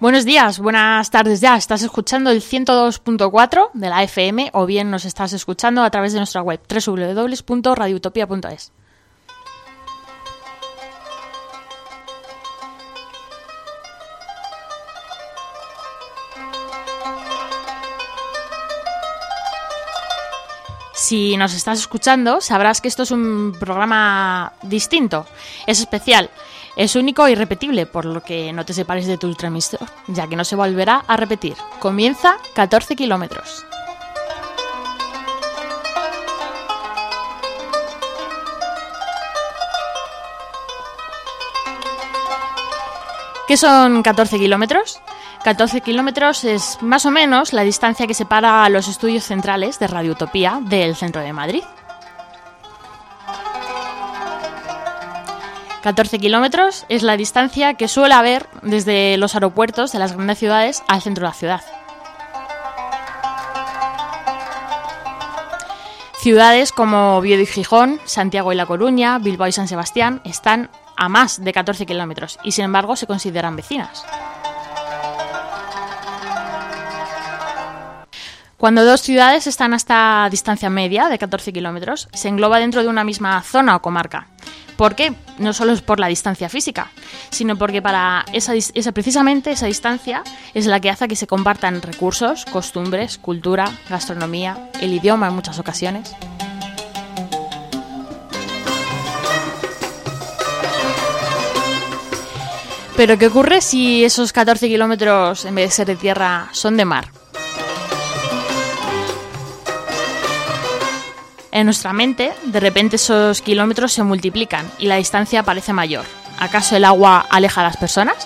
Buenos días, buenas tardes ya. Estás escuchando el 102.4 de la FM o bien nos estás escuchando a través de nuestra web www.radiotopia.es. Si nos estás escuchando, sabrás que esto es un programa distinto, es especial, es único y repetible, por lo que no te separes de tu transmisor, ya que no se volverá a repetir. Comienza 14 kilómetros. ¿Qué son 14 kilómetros? 14 kilómetros es más o menos la distancia que separa a los estudios centrales de Radio Utopía del centro de Madrid. 14 kilómetros es la distancia que suele haber desde los aeropuertos de las grandes ciudades al centro de la ciudad. Ciudades como Oviedo y Gijón, Santiago y La Coruña, Bilbao y San Sebastián están a más de 14 kilómetros y sin embargo se consideran vecinas. Cuando dos ciudades están a esta distancia media de 14 kilómetros, se engloba dentro de una misma zona o comarca. ¿Por qué? No solo es por la distancia física, sino porque para esa, esa, precisamente esa distancia es la que hace que se compartan recursos, costumbres, cultura, gastronomía, el idioma en muchas ocasiones. Pero ¿qué ocurre si esos 14 kilómetros, en vez de ser de tierra, son de mar? En nuestra mente, de repente esos kilómetros se multiplican y la distancia parece mayor. ¿Acaso el agua aleja a las personas?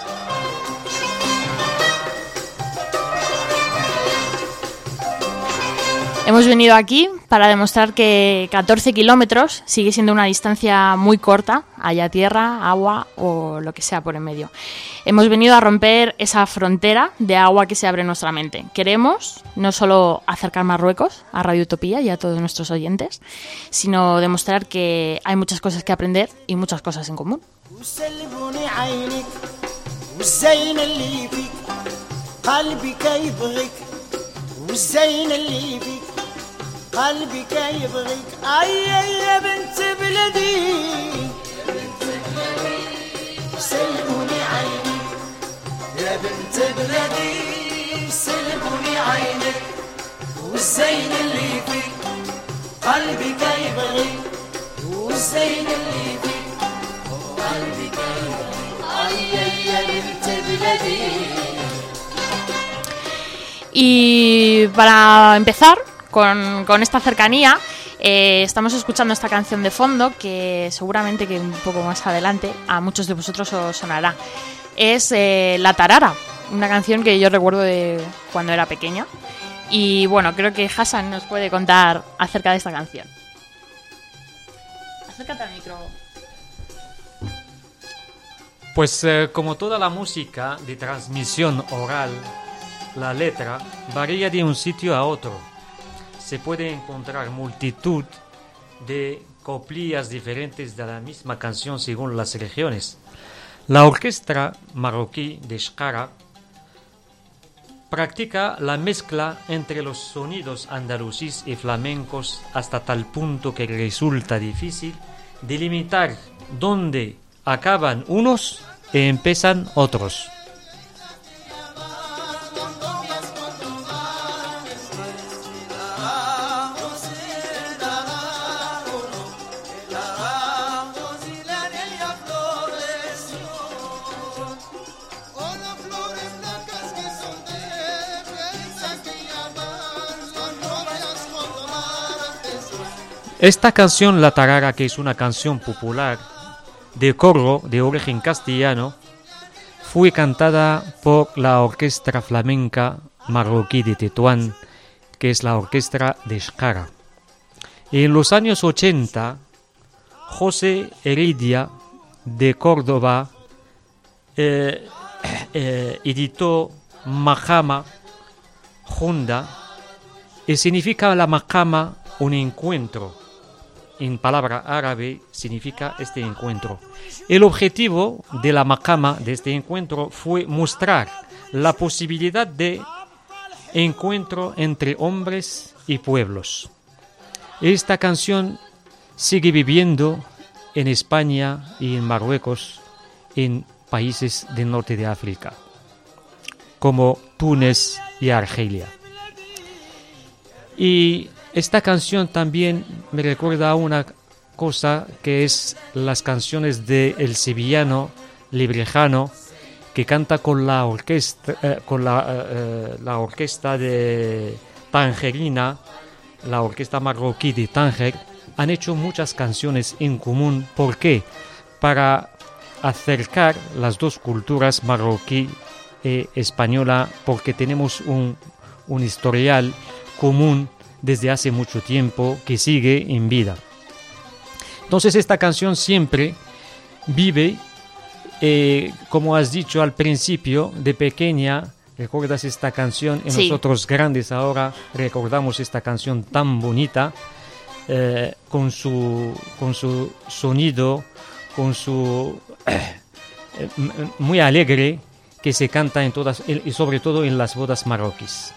Hemos venido aquí para demostrar que 14 kilómetros sigue siendo una distancia muy corta, haya tierra, agua o lo que sea por en medio. Hemos venido a romper esa frontera de agua que se abre en nuestra mente. Queremos no solo acercar Marruecos a Radio Utopía y a todos nuestros oyentes, sino demostrar que hay muchas cosas que aprender y muchas cosas en común. قلبي يبغيك. أي يا بنت بلدي. سلموني عينك يا بنت بلدي سلموني عينك والزين اللي فيك قلبي يبغيك. والزين اللي فيك قلبي يبغيك. أي يا بنت بلدي. Y para empezar, con, esta cercanía. Eh, estamos escuchando esta canción de fondo que seguramente que un poco más adelante a muchos de vosotros os sonará. Es eh, La Tarara, una canción que yo recuerdo de cuando era pequeña. Y bueno, creo que Hassan nos puede contar acerca de esta canción. Acércate al micro. Pues eh, como toda la música de transmisión oral, la letra varía de un sitio a otro se puede encontrar multitud de coplillas diferentes de la misma canción según las regiones. La orquesta marroquí de Shkara practica la mezcla entre los sonidos andalusíes y flamencos hasta tal punto que resulta difícil delimitar dónde acaban unos y empiezan otros. Esta canción La Tarara, que es una canción popular de coro de origen castellano, fue cantada por la orquesta flamenca marroquí de Tetuán, que es la orquesta de Shkara. En los años 80, José Heredia de Córdoba eh, eh, editó Mahama Honda, y significa la Mahama un encuentro en palabra árabe significa este encuentro. El objetivo de la macama de este encuentro fue mostrar la posibilidad de encuentro entre hombres y pueblos. Esta canción sigue viviendo en España y en Marruecos, en países del norte de África, como Túnez y Argelia. Y esta canción también me recuerda a una cosa que es las canciones de el sevillano Librejano que canta con la orquesta eh, con la, eh, eh, la orquesta de Tangerina, la orquesta marroquí de Tánger, han hecho muchas canciones en común. ¿Por qué? Para acercar las dos culturas marroquí e española, porque tenemos un, un historial común desde hace mucho tiempo que sigue en vida. Entonces esta canción siempre vive, eh, como has dicho al principio, de pequeña, recuerdas esta canción y Sí. nosotros grandes ahora recordamos esta canción tan bonita, eh, con, su, con su sonido, con su... eh, muy alegre que se canta en todas y sobre todo en las bodas marroquíes.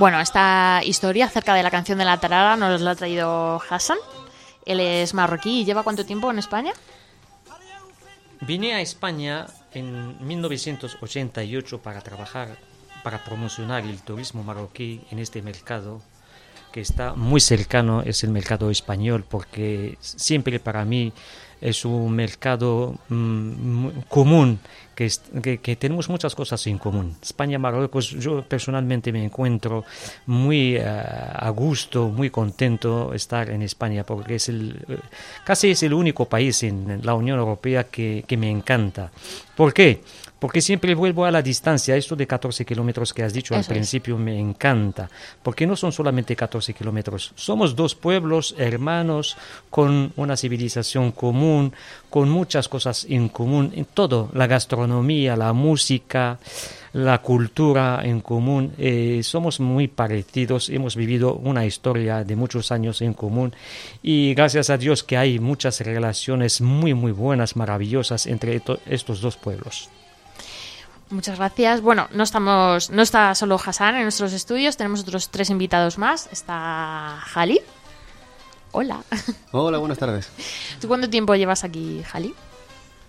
Bueno, esta historia acerca de la canción de la tarara nos la ha traído Hassan. Él es marroquí y lleva cuánto tiempo en España? Vine a España en 1988 para trabajar, para promocionar el turismo marroquí en este mercado que está muy cercano, es el mercado español, porque siempre para mí es un mercado mm, común, que, tenemos muchas cosas en común. España, Marruecos, yo personalmente me encuentro muy eh, a gusto, muy contento estar en España, porque es el, eh, casi es el único país en la Unión Europea que, que me encanta. ¿Por qué? Porque siempre vuelvo a la distancia, esto de 14 kilómetros que has dicho al es. principio me encanta, porque no son solamente 14 kilómetros, somos dos pueblos hermanos con una civilización común, con muchas cosas en común, en todo, la gastronomía, la música, la cultura en común, eh, somos muy parecidos, hemos vivido una historia de muchos años en común y gracias a Dios que hay muchas relaciones muy, muy buenas, maravillosas entre to- estos dos pueblos. Muchas gracias. Bueno, no estamos, no está solo Hassan en nuestros estudios, tenemos otros tres invitados más. Está Jali. Hola. Hola, buenas tardes. ¿Tú cuánto tiempo llevas aquí, Jali?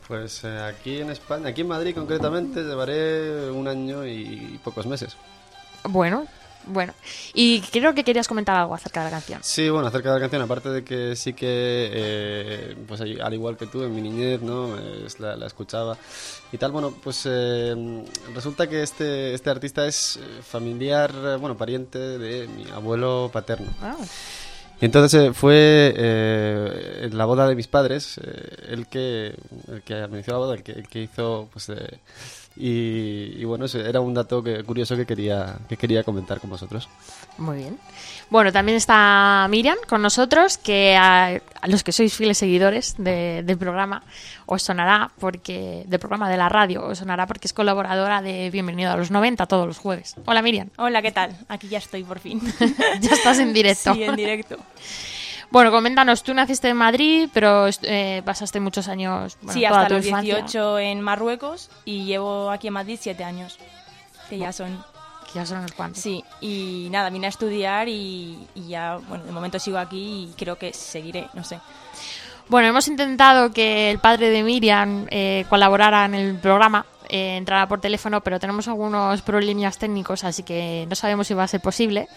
Pues eh, aquí en España, aquí en Madrid concretamente, llevaré un año y pocos meses. Bueno, bueno. Y creo que querías comentar algo acerca de la canción. Sí, bueno, acerca de la canción, aparte de que sí que, eh, pues al igual que tú, en mi niñez, ¿no? Es la, la escuchaba y tal, bueno, pues eh, resulta que este, este artista es eh, familiar, eh, bueno, pariente de mi abuelo paterno. Ah, Y entonces eh, fue eh, en la boda de mis padres, eh, el que el que administró la boda, el que, el que hizo, pues, eh, y, y bueno, ese era un dato que, curioso que quería que quería comentar con vosotros. muy bien. Bueno, también está Miriam con nosotros, que a, a los que sois fieles seguidores de- del programa os sonará porque del programa de la radio os sonará porque es colaboradora de Bienvenido a los 90 todos los jueves. Hola Miriam. Hola, ¿qué tal? Aquí ya estoy por fin. Ya estás en directo. Sí, en directo. Bueno, coméntanos, tú naciste en Madrid, pero eh, pasaste muchos años, bueno, sí, hasta tu los infancia, 18 en Marruecos y llevo aquí en Madrid 7 años. Que ya son. que ya son unos cuantos. Sí, y nada, vine a estudiar y, y ya, bueno, de momento sigo aquí y creo que seguiré, no sé. Bueno, hemos intentado que el padre de Miriam eh, colaborara en el programa, eh, entrara por teléfono, pero tenemos algunos problemas técnicos, así que no sabemos si va a ser posible.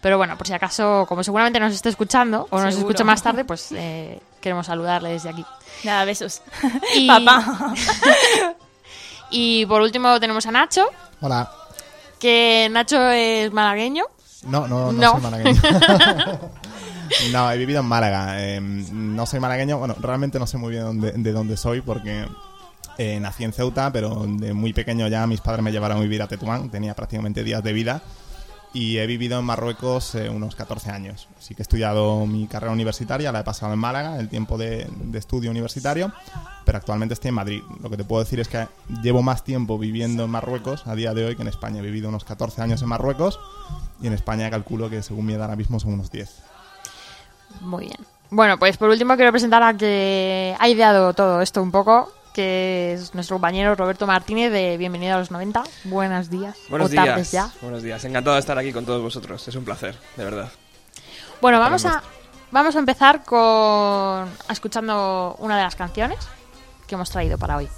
Pero bueno, por si acaso, como seguramente nos esté escuchando o nos Seguro. escuche más tarde, pues eh, queremos saludarle desde aquí. Nada, besos. Y- Papá. Y por último tenemos a Nacho, Hola. que Nacho es malagueño. No, no, no, No. soy malagueño. no, he vivido en Málaga. Eh, no soy malagueño. Bueno, realmente no sé muy bien dónde- de dónde soy porque eh, nací en Ceuta, pero de muy pequeño ya mis padres me llevaron a vivir a Tetuán. Tenía prácticamente días de vida. Y he vivido en Marruecos eh, unos 14 años. Sí que he estudiado mi carrera universitaria, la he pasado en Málaga, el tiempo de, de estudio universitario, pero actualmente estoy en Madrid. Lo que te puedo decir es que llevo más tiempo viviendo en Marruecos a día de hoy que en España. He vivido unos 14 años en Marruecos y en España calculo que según mi edad ahora mismo son unos 10. Muy bien. Bueno, pues por último quiero presentar a que ha ideado todo esto un poco, que es nuestro compañero Roberto Martínez de Bienvenido a los 90. Buenos días. Buenos o días. tardes ya. Buenos días. Encantado de estar aquí con todos vosotros. Es un placer, de verdad. Bueno, vamos a, vamos a empezar con escuchando una de las canciones que hemos traído para hoy.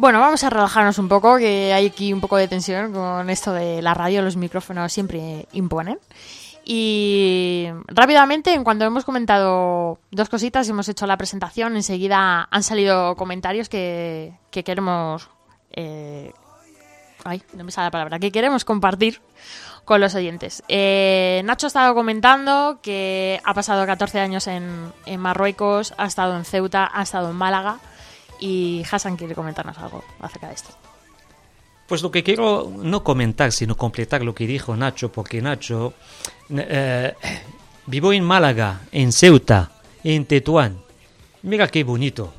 Bueno, vamos a relajarnos un poco, que hay aquí un poco de tensión con esto de la radio, los micrófonos siempre imponen. Y rápidamente, en cuanto hemos comentado dos cositas, hemos hecho la presentación, enseguida han salido comentarios que, que queremos... eh, ay, no me sale la palabra, que queremos compartir con los oyentes. Eh, Nacho ha estado comentando que ha pasado 14 años en, en Marruecos, ha estado en Ceuta, ha estado en Málaga y Hassan quiere comentarnos algo acerca de esto. Pues lo que quiero no comentar, sino completar lo que dijo Nacho, porque Nacho eh, vivo en Málaga, en Ceuta, en Tetuán. Mira qué bonito.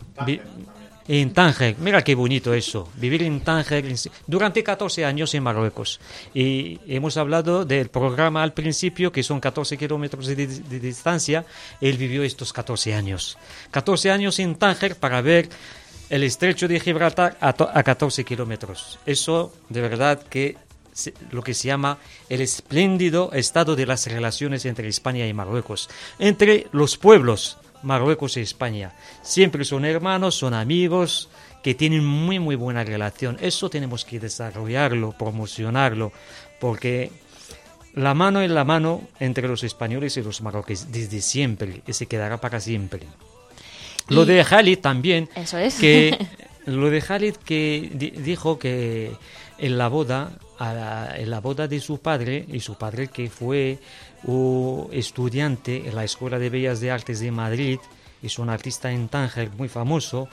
En Tánger. Mira qué bonito eso, vivir en Tánger durante 14 años en Marruecos. Y hemos hablado del programa al principio, que son 14 kilómetros de, de distancia. Él vivió estos 14 años. 14 años en Tánger para ver el estrecho de Gibraltar a, a 14 kilómetros. Eso, de verdad, que lo que se llama el espléndido estado de las relaciones entre España y Marruecos, entre los pueblos Marruecos y España. Siempre son hermanos, son amigos, que tienen muy muy buena relación. Eso tenemos que desarrollarlo, promocionarlo, porque la mano en la mano entre los españoles y los marroquíes desde siempre y se quedará para siempre. Lo Y- de Khalid también, Eso es. que lo de Khalid que di- dijo que en la boda a la- en la boda de su padre y su padre que fue un estudiante en la Escuela de Bellas de Artes de Madrid es un artista en Tánger muy famoso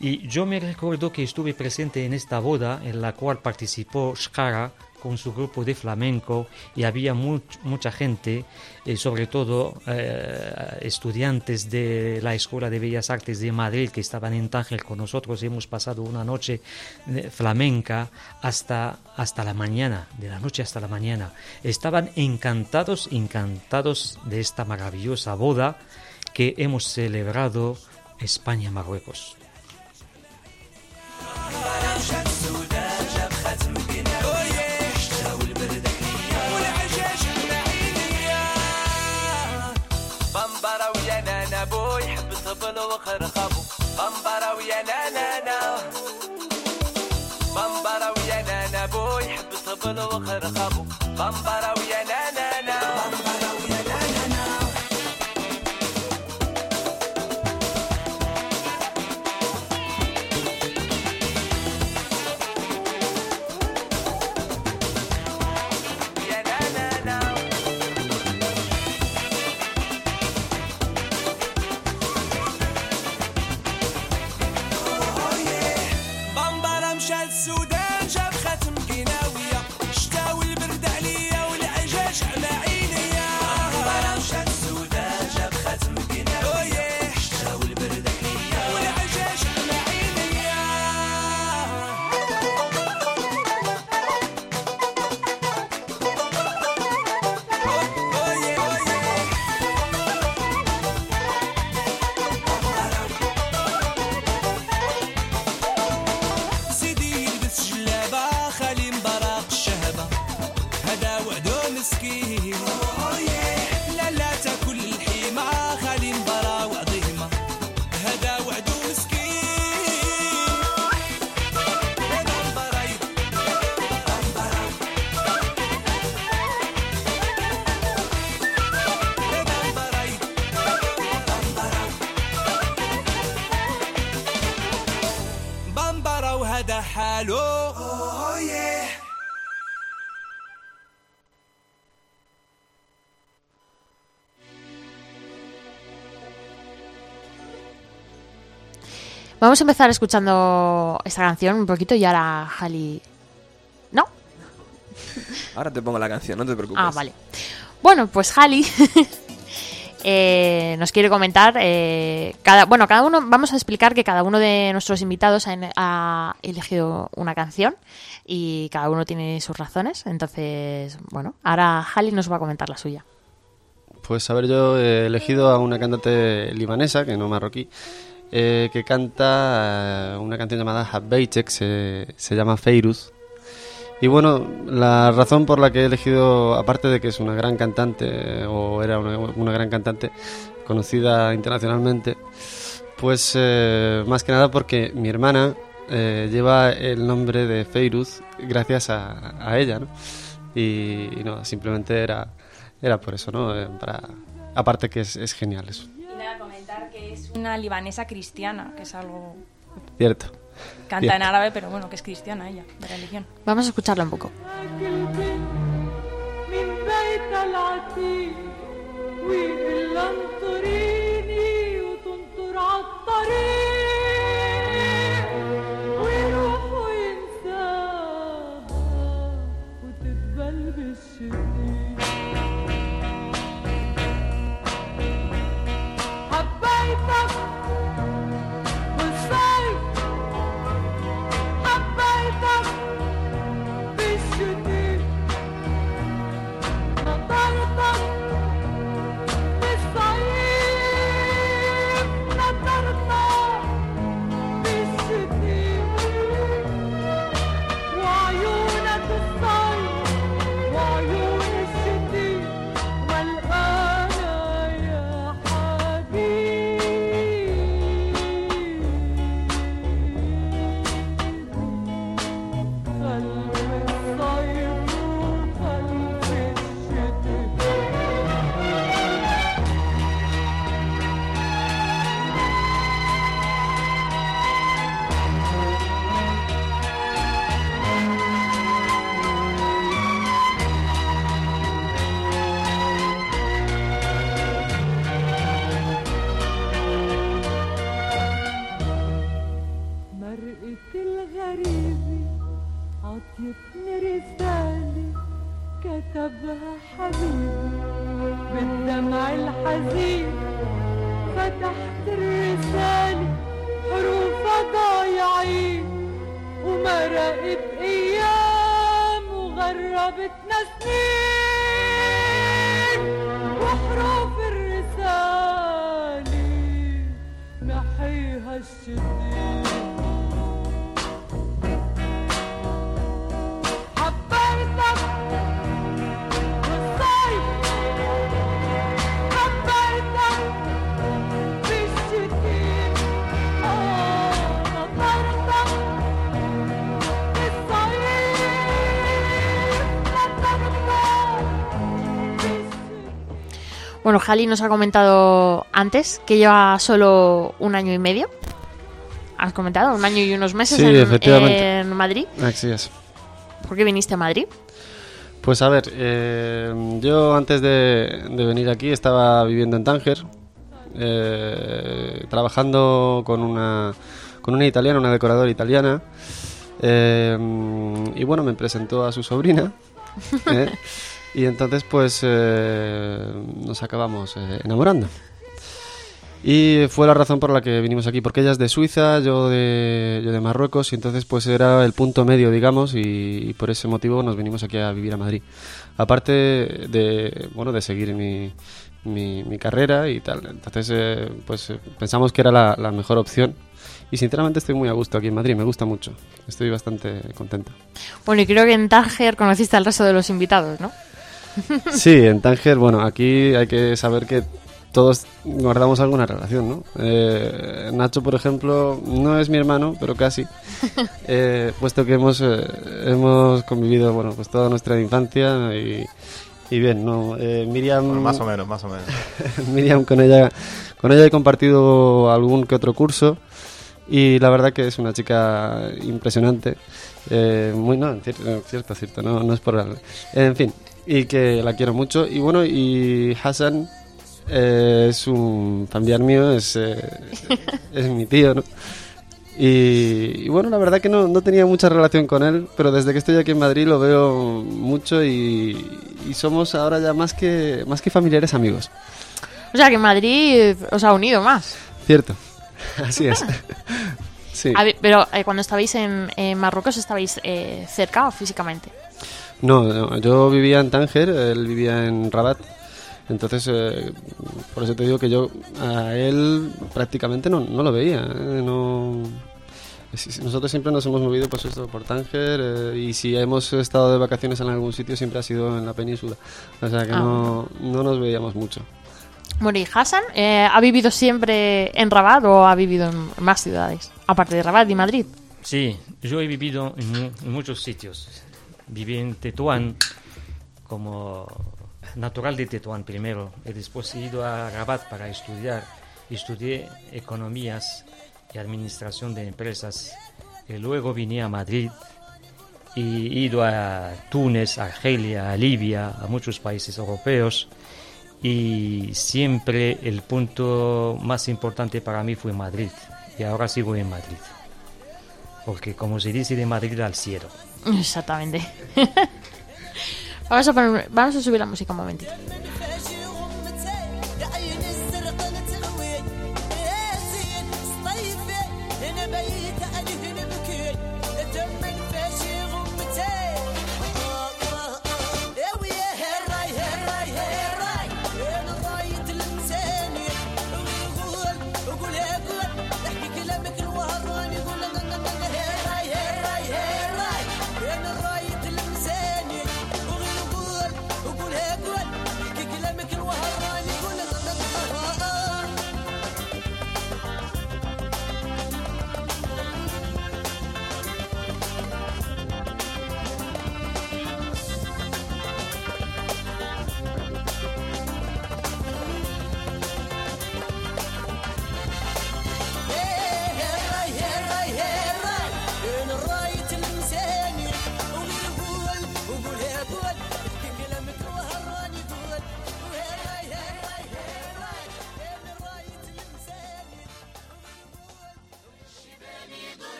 y yo me recuerdo que estuve presente en esta boda en la cual participó Shkara con su grupo de flamenco y había much- mucha gente, eh, sobre todo eh, estudiantes de la Escuela de Bellas Artes de Madrid que estaban en Tánger con nosotros. Hemos pasado una noche eh, flamenca hasta, hasta la mañana, de la noche hasta la mañana. Estaban encantados, encantados de esta maravillosa boda que hemos celebrado España-Marruecos. no lo bajar a jabo. Van para Vamos a empezar escuchando esta canción un poquito y ahora Jali... ¿No? Ahora te pongo la canción, no te preocupes. Ah, vale. Bueno, pues Jali eh, nos quiere comentar. eh, cada, bueno, cada uno. Vamos a explicar que cada uno de nuestros invitados ha, ha elegido una canción y cada uno tiene sus razones. Entonces, bueno, ahora Jali nos va a comentar la suya. Pues a ver, yo he elegido a una cantante libanesa, que no marroquí, eh, que canta eh, una canción llamada Habbeitek, se, se llama Feiruz. Y bueno, la razón por la que he elegido, aparte de que es una gran cantante, o era una, una gran cantante conocida internacionalmente, pues eh, más que nada porque mi hermana lleva el nombre de Feiruz gracias a, a ella, ¿no? Y, no, simplemente era, era por eso, ¿no? Para, aparte que es, es genial eso, Y nada, comentar que es una libanesa cristiana, que es algo... cierto. Canta en árabe, pero bueno, que es cristiana ella, de religión. Vamos a escucharla un poco. Jali nos ha comentado antes que lleva solo un año y medio. ¿Has comentado? Un año y unos meses Sí, en, en Madrid. Así es. ¿Por qué viniste a Madrid? Pues a ver, eh, yo antes de, de venir aquí estaba viviendo en Tánger, eh, trabajando con una, con una italiana, una decoradora italiana, eh, y bueno, me presentó a su sobrina, ¿eh? Y entonces pues eh, nos acabamos eh, enamorando. Y fue la razón por la que vinimos aquí, porque ella es de Suiza, yo de, yo de Marruecos, y entonces pues era el punto medio, digamos, y, por ese motivo nos vinimos aquí a vivir a Madrid. Aparte de, bueno, de seguir mi, mi, carrera y tal. Entonces eh, pues eh, pensamos que era la, mejor opción. Y sinceramente estoy muy a gusto aquí en Madrid, me gusta mucho. Estoy bastante contento. Bueno, y creo que en Tánger conociste al resto de los invitados, ¿no? Sí, en Tánger, bueno, aquí hay que saber que todos guardamos alguna relación, ¿no? Eh, Nacho, por ejemplo, no es mi hermano, pero casi, eh, puesto que hemos, eh, hemos convivido, bueno, pues toda nuestra infancia y, y bien, ¿no? Eh, Miriam... Bueno, más o menos, más o menos. Miriam, con ella, con ella he compartido algún que otro curso y la verdad que es una chica impresionante. Eh, muy, no, cier- no, cierto, cierto, no, no es por... al- En fin, y que la quiero mucho. Y bueno, y Hassan eh, es un familiar mío, es, eh, es mi tío, ¿no? Y, y bueno, la verdad que no, no tenía mucha relación con él, pero desde que estoy aquí en Madrid lo veo mucho y, y somos ahora ya más que, más que familiares amigos. O sea, que Madrid os ha unido más. Cierto, así es. Sí. A ver, pero eh, cuando estabais en, en Marruecos, ¿estabais eh, cerca físicamente? No, no, yo vivía en Tánger, él vivía en Rabat. Entonces, eh, por eso te digo que yo a él prácticamente no, no lo veía. eh, No, nosotros siempre nos hemos movido pues esto por Tánger eh, y si hemos estado de vacaciones en algún sitio siempre ha sido en la península. O sea que Ah. no, no nos veíamos mucho. Bueno, ¿y Hassan eh, ha vivido siempre en Rabat o ha vivido en más ciudades? Aparte de Rabat y Madrid. Sí, yo he vivido en muchos sitios. Viví en Tetuán como natural de Tetuán primero y después he ido a Rabat para estudiar. Estudié economías y administración de empresas. Y luego vine a Madrid y he ido a Túnez, Argelia, a Libia, a muchos países europeos. Y siempre el punto más importante para mí fue Madrid. Y ahora sigo en Madrid. Porque como se dice de Madrid al cielo. Exactamente. vamos, a poner- vamos a subir la música un momentito.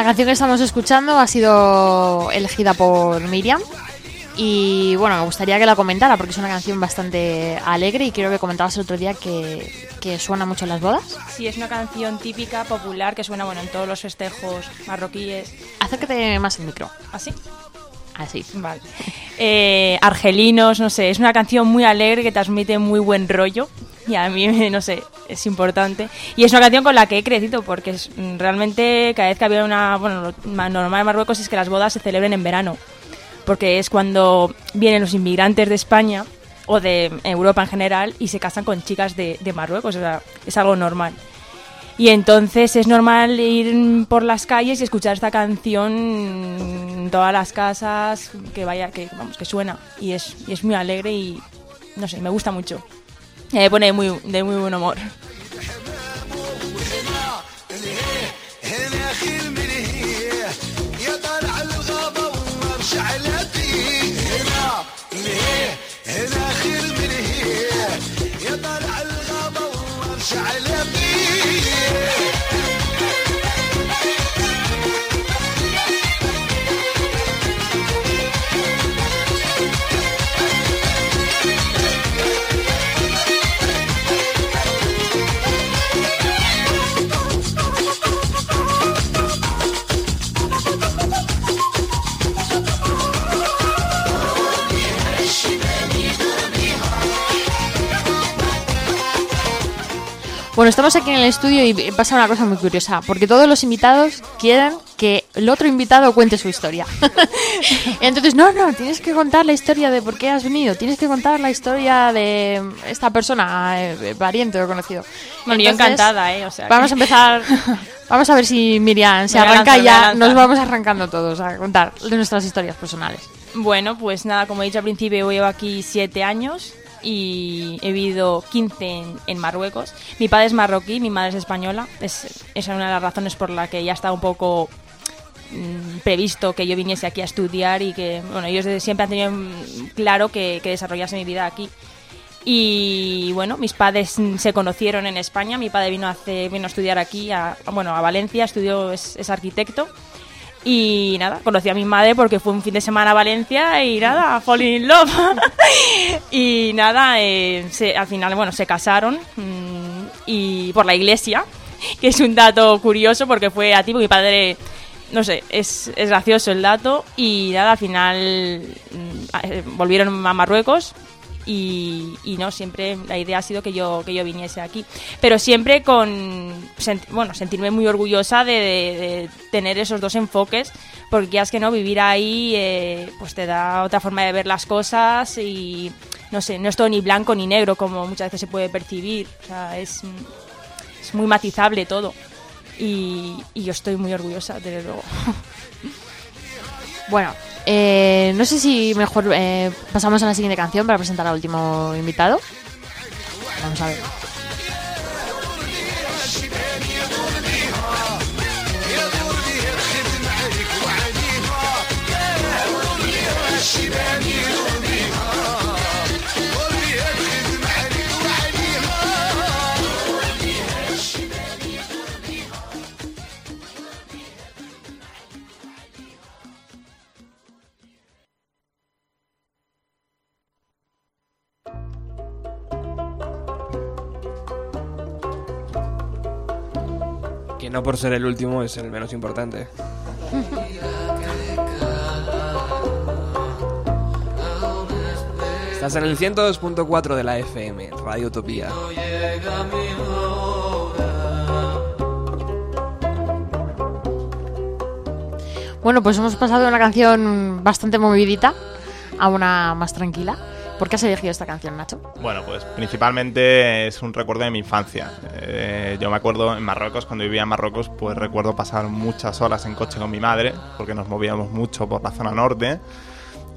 La canción que estamos escuchando ha sido elegida por Miriam. Y bueno, me gustaría que la comentara porque es una canción bastante alegre y creo que comentabas el otro día que, que suena mucho en las bodas. Sí, es una canción típica, popular, que suena bueno en todos los festejos marroquíes. Acércate más el micro. ¿Así? Así. Eh, argelinos, no sé, es una canción muy alegre que transmite muy buen rollo. Y a mí, no sé, es importante. Y es una canción con la que he crecido, porque es, mm, realmente cada vez que había una. Bueno, lo ma- normal en Marruecos es que las bodas se celebren en verano. Porque es cuando vienen los inmigrantes de España o de Europa en general y se casan con chicas de, de Marruecos. O sea, es algo normal. Y entonces es normal ir por las calles y escuchar esta canción en todas las casas, que vaya, que vamos, que suena. Y es, y es muy alegre y no sé, me gusta mucho. Me pone muy, de muy buen humor. estudio y pasa una cosa muy curiosa, porque todos los invitados quieren que el otro invitado cuente su historia. Entonces, no, no, tienes que contar la historia de por qué has venido, tienes que contar la historia de esta persona, eh, pariente o conocido. Bueno, yo Entonces, encantada, ¿eh? O sea, que- Vamos a empezar, vamos a ver si Miriam se arranca lanzar, ya, nos vamos arrancando todos a contar de nuestras historias personales. Bueno, pues nada, como he dicho al principio, llevo aquí siete años y he vivido 15 en, en Marruecos. Mi padre es marroquí, mi madre es española. Es, esa es una de las razones por la que ya está un poco mm, previsto que yo viniese aquí a estudiar y que, bueno, ellos siempre han tenido mm, claro que, que desarrollase mi vida aquí. Y bueno, mis padres mm, se conocieron en España. Mi padre vino, a hacer- vino a estudiar aquí, a, bueno, a Valencia, estudió, es, es arquitecto. Y nada, conocí a mi madre porque fue un fin de semana a Valencia y nada, fall in love. y nada, eh, se- al final, bueno, se casaron mm, y por la iglesia, que es un dato curioso porque fue a ti, mi padre, no sé, es, es gracioso el dato. Y nada, al final mm, eh, volvieron a Marruecos y, y no siempre la idea ha sido que yo que yo viniese aquí pero siempre con bueno sentirme muy orgullosa de, tener esos dos enfoques porque ya es que no vivir ahí eh, pues te da otra forma de ver las cosas y no sé no es todo ni blanco ni negro como muchas veces se puede percibir o sea es es muy matizable todo y, y yo estoy muy orgullosa desde luego Bueno, eh, no sé si mejor eh, pasamos a la siguiente canción para presentar al último invitado. Vamos a ver. الشبان يدور بيها يدور بيها الخدم عليك وعليها. يدور بيها الشبان يدور بيها No por ser el último es el menos importante. Estás en el 102.4 de la FM, Radio Utopía. Bueno, pues hemos pasado de una canción bastante movidita a una más tranquila. ¿Por qué has elegido esta canción, Nacho? Bueno, pues principalmente es un recuerdo de mi infancia. Eh, yo me acuerdo en Marruecos, cuando vivía en Marruecos, pues recuerdo pasar muchas horas en coche con mi madre, porque nos movíamos mucho por la zona norte.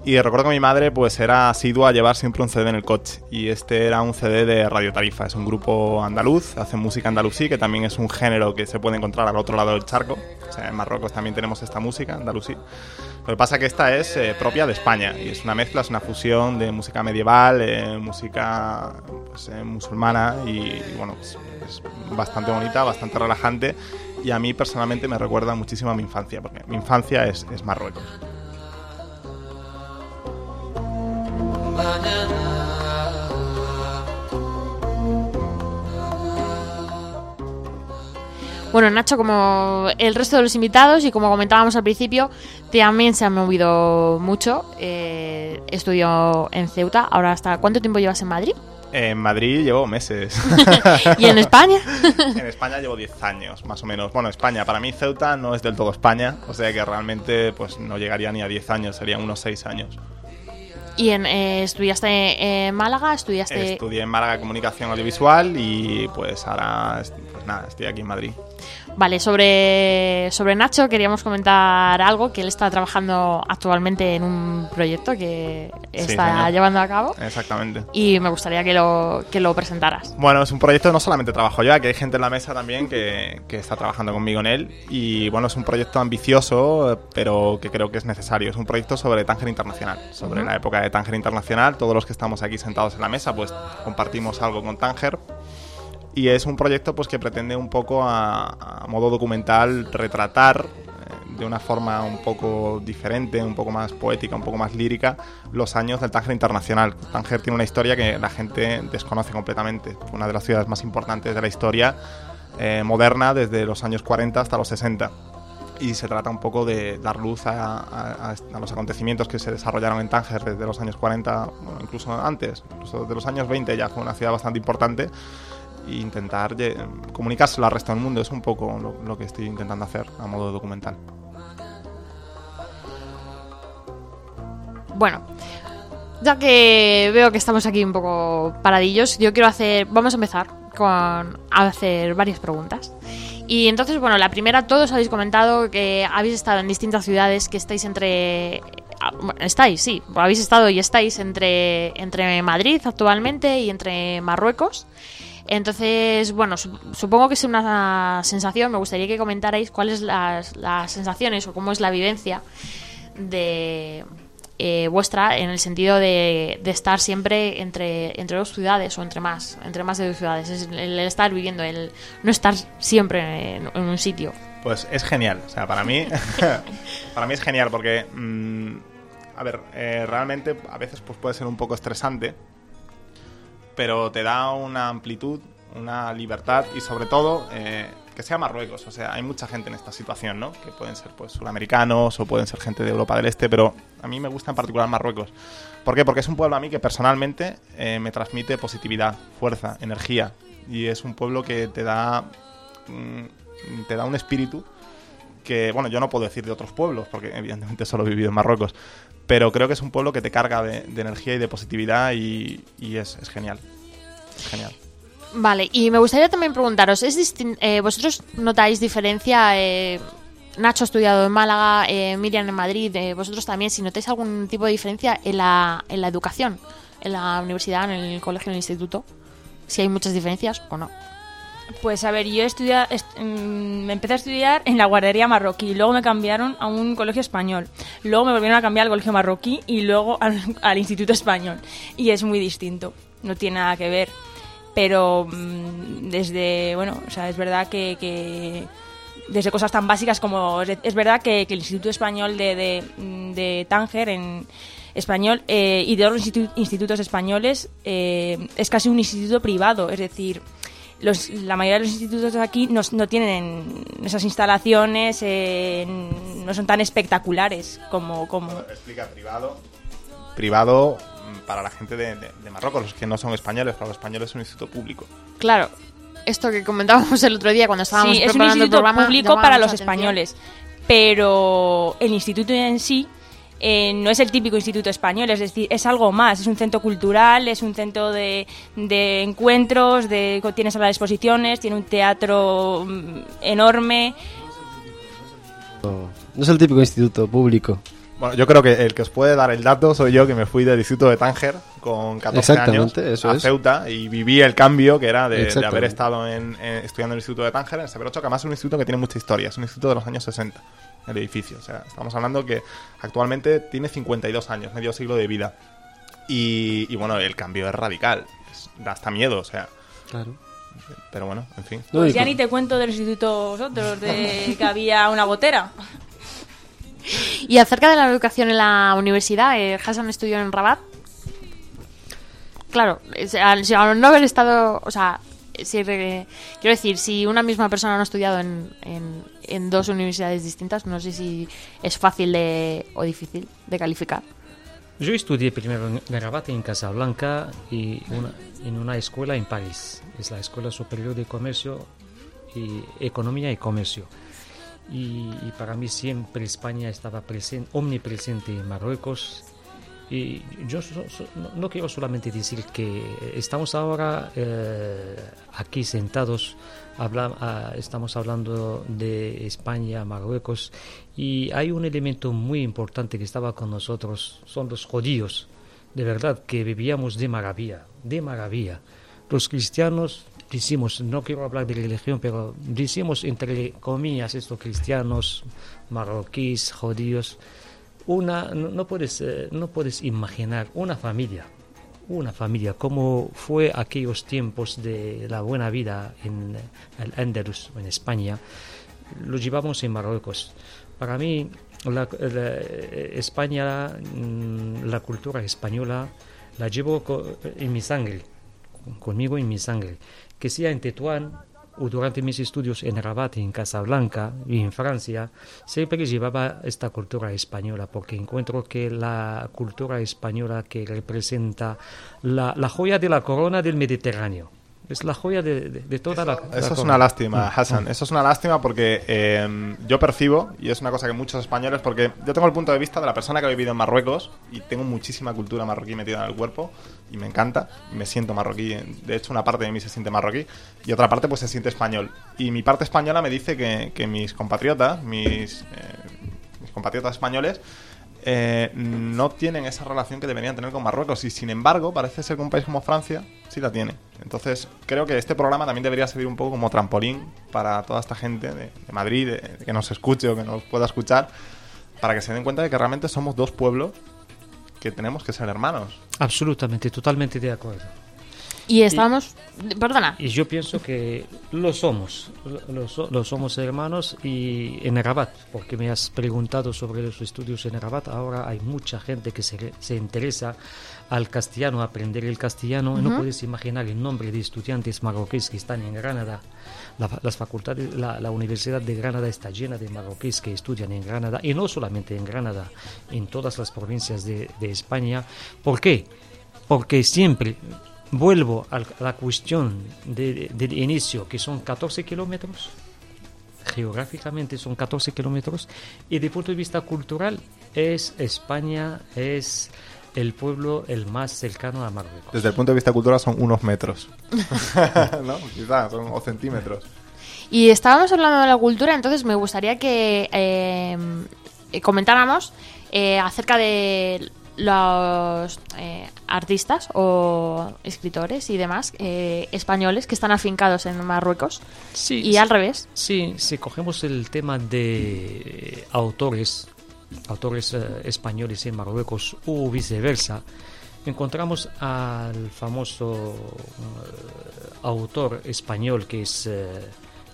Y recuerdo que mi madre pues era asidua a llevar siempre un CD en el coche. Y este era un CD de Radio Tarifa. Es un grupo andaluz, hacen música andalusí, que también es un género que se puede encontrar al otro lado del charco. O sea, en Marruecos también tenemos esta música andalusí. Lo que pasa que esta es eh, propia de España y es una mezcla, es una fusión de música medieval, eh, música pues, eh, musulmana y, y, bueno, pues, es bastante bonita, bastante relajante y a mí personalmente me recuerda muchísimo a mi infancia, porque mi infancia es, es Marruecos. Bueno, Nacho, como el resto de los invitados y como comentábamos al principio, también se ha movido mucho. Eh, estudió en Ceuta. Ahora, ¿hasta cuánto tiempo llevas en Madrid? En Madrid llevo meses. ¿Y en España? en España llevo 10 años, más o menos. Bueno, España, para mí Ceuta no es del todo España, o sea que realmente pues no llegaría ni a 10 años, serían unos 6 años. ¿Y en, eh, estudiaste en Málaga? ¿Estudiaste...? Estudié en Málaga Comunicación Audiovisual y pues ahora, pues nada, estoy aquí en Madrid. Vale, sobre, sobre Nacho queríamos comentar algo, que él está trabajando actualmente en un proyecto que está llevando a cabo Exactamente. y me gustaría que lo, que lo presentaras. Bueno, es un proyecto no solamente trabajo yo, aquí hay gente en la mesa también que, que está trabajando conmigo en él. Y bueno, es un proyecto ambicioso, pero que creo que es necesario. Es un proyecto sobre Tánger Internacional, sobre la época de Tánger Internacional. Todos los que estamos aquí sentados en la mesa, pues compartimos algo con Tánger. Y es un proyecto pues que pretende un poco a, a modo documental retratar eh, de una forma un poco diferente, un poco más poética, un poco más lírica, los años del Tánger Internacional. Tánger tiene una historia que la gente desconoce completamente. Una de las ciudades más importantes de la historia eh, moderna desde los años 40 hasta los 60. Y se trata un poco de dar luz a, a- a los acontecimientos que se desarrollaron en Tánger desde los años 40, bueno, incluso antes, incluso de los años 20 ya fue una ciudad bastante importante e intentar comunicárselo al resto del mundo. Es un poco lo, lo que estoy intentando hacer a modo documental. Bueno, ya que veo que estamos aquí un poco paradillos, yo quiero hacer, vamos a empezar con a hacer varias preguntas. Y entonces, bueno, la primera, todos habéis comentado que habéis estado en distintas ciudades, que estáis entre... ah, Estáis, sí, habéis estado y estáis entre, entre Madrid actualmente y entre Marruecos. Entonces, bueno, sup- supongo que es una sensación, me gustaría que comentarais cuáles las, las sensaciones o cómo es la vivencia de eh, vuestra en el sentido de, estar siempre entre, entre dos ciudades o entre más, entre más de dos ciudades. Es el, estar viviendo, el no estar siempre en, un sitio. Pues es genial, o sea, para mí, para mí es genial porque, mm, a ver, eh, realmente a veces pues puede ser un poco estresante, pero te da una amplitud, una libertad y sobre todo eh, que sea Marruecos, o sea, hay mucha gente en esta situación, ¿no? Que pueden ser pues sudamericanos o pueden ser gente de Europa del Este, pero a mí me gusta en particular Marruecos. ¿Por qué? Porque es un pueblo a mí que personalmente eh, me transmite positividad, fuerza, energía y es un pueblo que te da mm, te da un espíritu que, bueno, yo no puedo decir de otros pueblos, porque evidentemente solo he vivido en Marruecos, pero creo que es un pueblo que te carga de, energía y de positividad y, es, genial. Genial. Vale, y me gustaría también preguntaros, ¿es eh, ¿vosotros notáis diferencia? eh, Nacho ha estudiado en Málaga, eh, Miriam en Madrid, eh, vosotros también, si notáis algún tipo de diferencia en la, en la educación, en la universidad, en el colegio, en el instituto, si hay muchas diferencias o no. Pues a ver, yo estudia, est- mm, me empecé a estudiar en la guardería marroquí, luego me cambiaron a un colegio español, luego me volvieron a cambiar al colegio marroquí y luego al, instituto español. Y es muy distinto, no tiene nada que ver. Pero mm, desde, bueno, o sea, es verdad que, que desde cosas tan básicas como, es, verdad que, el Instituto Español mm, de Tánger en español eh, y de otros institu- institutos españoles eh, es casi un instituto privado, es decir, los, la mayoría de los institutos de aquí no, no tienen esas instalaciones, eh, no son tan espectaculares como... como Explica privado. Privado mm, para la gente de, de- de Marruecos, los que no son españoles, para los españoles es un instituto público. Claro, esto que comentábamos el otro día cuando estábamos sí, es un preparando el instituto programa, público para los atención. españoles, pero el instituto en sí eh, no es el típico instituto español, es decir, es algo más, es un centro cultural, es un centro de, de encuentros, de, tiene sala de exposiciones, tiene un teatro mm, enorme. No es el típico instituto público. Bueno, yo creo que el que os puede dar el dato soy yo, que me fui del instituto de Tánger con 14 años eso a es. Ceuta y viví el cambio que era de, de haber estado en, en- estudiando en el instituto de Tánger, en el Severo Ocho, que además es un instituto que tiene mucha historia, es un instituto de los años 60, el edificio. O sea, estamos hablando que actualmente tiene 52 años, medio siglo de vida. Y, y bueno, el cambio es radical, es- da hasta miedo, o sea, Claro. Pero bueno, en fin. No, Pues ya ni te cuento del instituto vosotros, de que había una gotera. Y acerca de la educación en la universidad, eh, Hassan estudió en Rabat. Claro, al no haber estado, o sea, si quiero decir, si una misma persona no ha estudiado en, en- dos universidades distintas, no sé si es fácil de, o difícil de calificar. Yo estudié primero en en Rabat, en Casablanca, y una- en una escuela en París. Es la Escuela Superior de Comercio y Economía y Comercio. Y, y para mí siempre España estaba presente, omnipresente en Marruecos. Y yo so- so- no, quiero solamente decir que estamos ahora eh, aquí sentados, habla- ah, estamos hablando de España, Marruecos, y hay un elemento muy importante que estaba con nosotros, son los judíos, de verdad, que vivíamos de maravilla, de maravilla. Los cristianos, decimos, no quiero hablar de religión, pero decimos entre comillas estos cristianos, marroquíes, judíos, una, no, no puedes, eh, no puedes imaginar una familia, una familia, como fue aquellos tiempos de la buena vida en el Andalus, en España, lo llevamos en Marruecos. Para mí, la, eh, España, mm, la cultura española, la llevo en mi sangre, conmigo en mi sangre. Que sea en Tetuán durante mis estudios en Rabat, en Casablanca y en Francia, siempre llevaba esta cultura española, porque encuentro que la cultura española que representa la, la joya de la corona del Mediterráneo. Es la joya de, de- de toda la, la Eso es una lástima, Mm, Hassan. mm. Eso es una lástima porque eh, yo percibo, y es una cosa que muchos españoles, porque yo tengo el punto de vista de la persona que ha vivido en Marruecos y tengo muchísima cultura marroquí metida en el cuerpo y me encanta, me siento marroquí. De hecho, una parte de mí se siente marroquí y otra parte pues se siente español. Y mi parte española me dice que, que mis compatriotas, mis, eh, mis compatriotas españoles, eh, no tienen esa relación que deberían tener con Marruecos y sin embargo parece ser que un país como Francia sí la tiene. Entonces creo que este programa también debería servir un poco como trampolín para toda esta gente de, Madrid, de que nos escuche o que nos pueda escuchar, para que se den cuenta de que realmente somos dos pueblos que tenemos que ser hermanos. Absolutamente, totalmente de acuerdo. Y estábamos, perdona, Y yo pienso que lo somos, lo, lo so- lo somos hermanos y en Rabat, porque me has preguntado sobre los estudios en Rabat, ahora hay mucha gente que se, se interesa al castellano, a aprender el castellano, y no puedes imaginar el nombre de estudiantes marroquíes que están en Granada. La, las facultades, la, la Universidad de Granada está llena de marroquíes que estudian en Granada, y no solamente en Granada, en todas las provincias de, de España. ¿Por qué? Porque siempre vuelvo a la cuestión de- de- del inicio, que son 14 kilómetros, geográficamente son 14 kilómetros, y de punto de vista cultural es España, es el pueblo el más cercano a Marruecos. Desde el punto de vista cultural son unos metros. ¿No? Quizás, son o centímetros. Y estábamos hablando de la cultura, entonces me gustaría que eh, eh, comentáramos eh, acerca de los eh, artistas o escritores y demás eh, españoles que están afincados en Marruecos Sí, y al revés. Sí, si cogemos el tema de autores, autores eh, españoles en Marruecos o viceversa, encontramos al famoso eh, autor español que es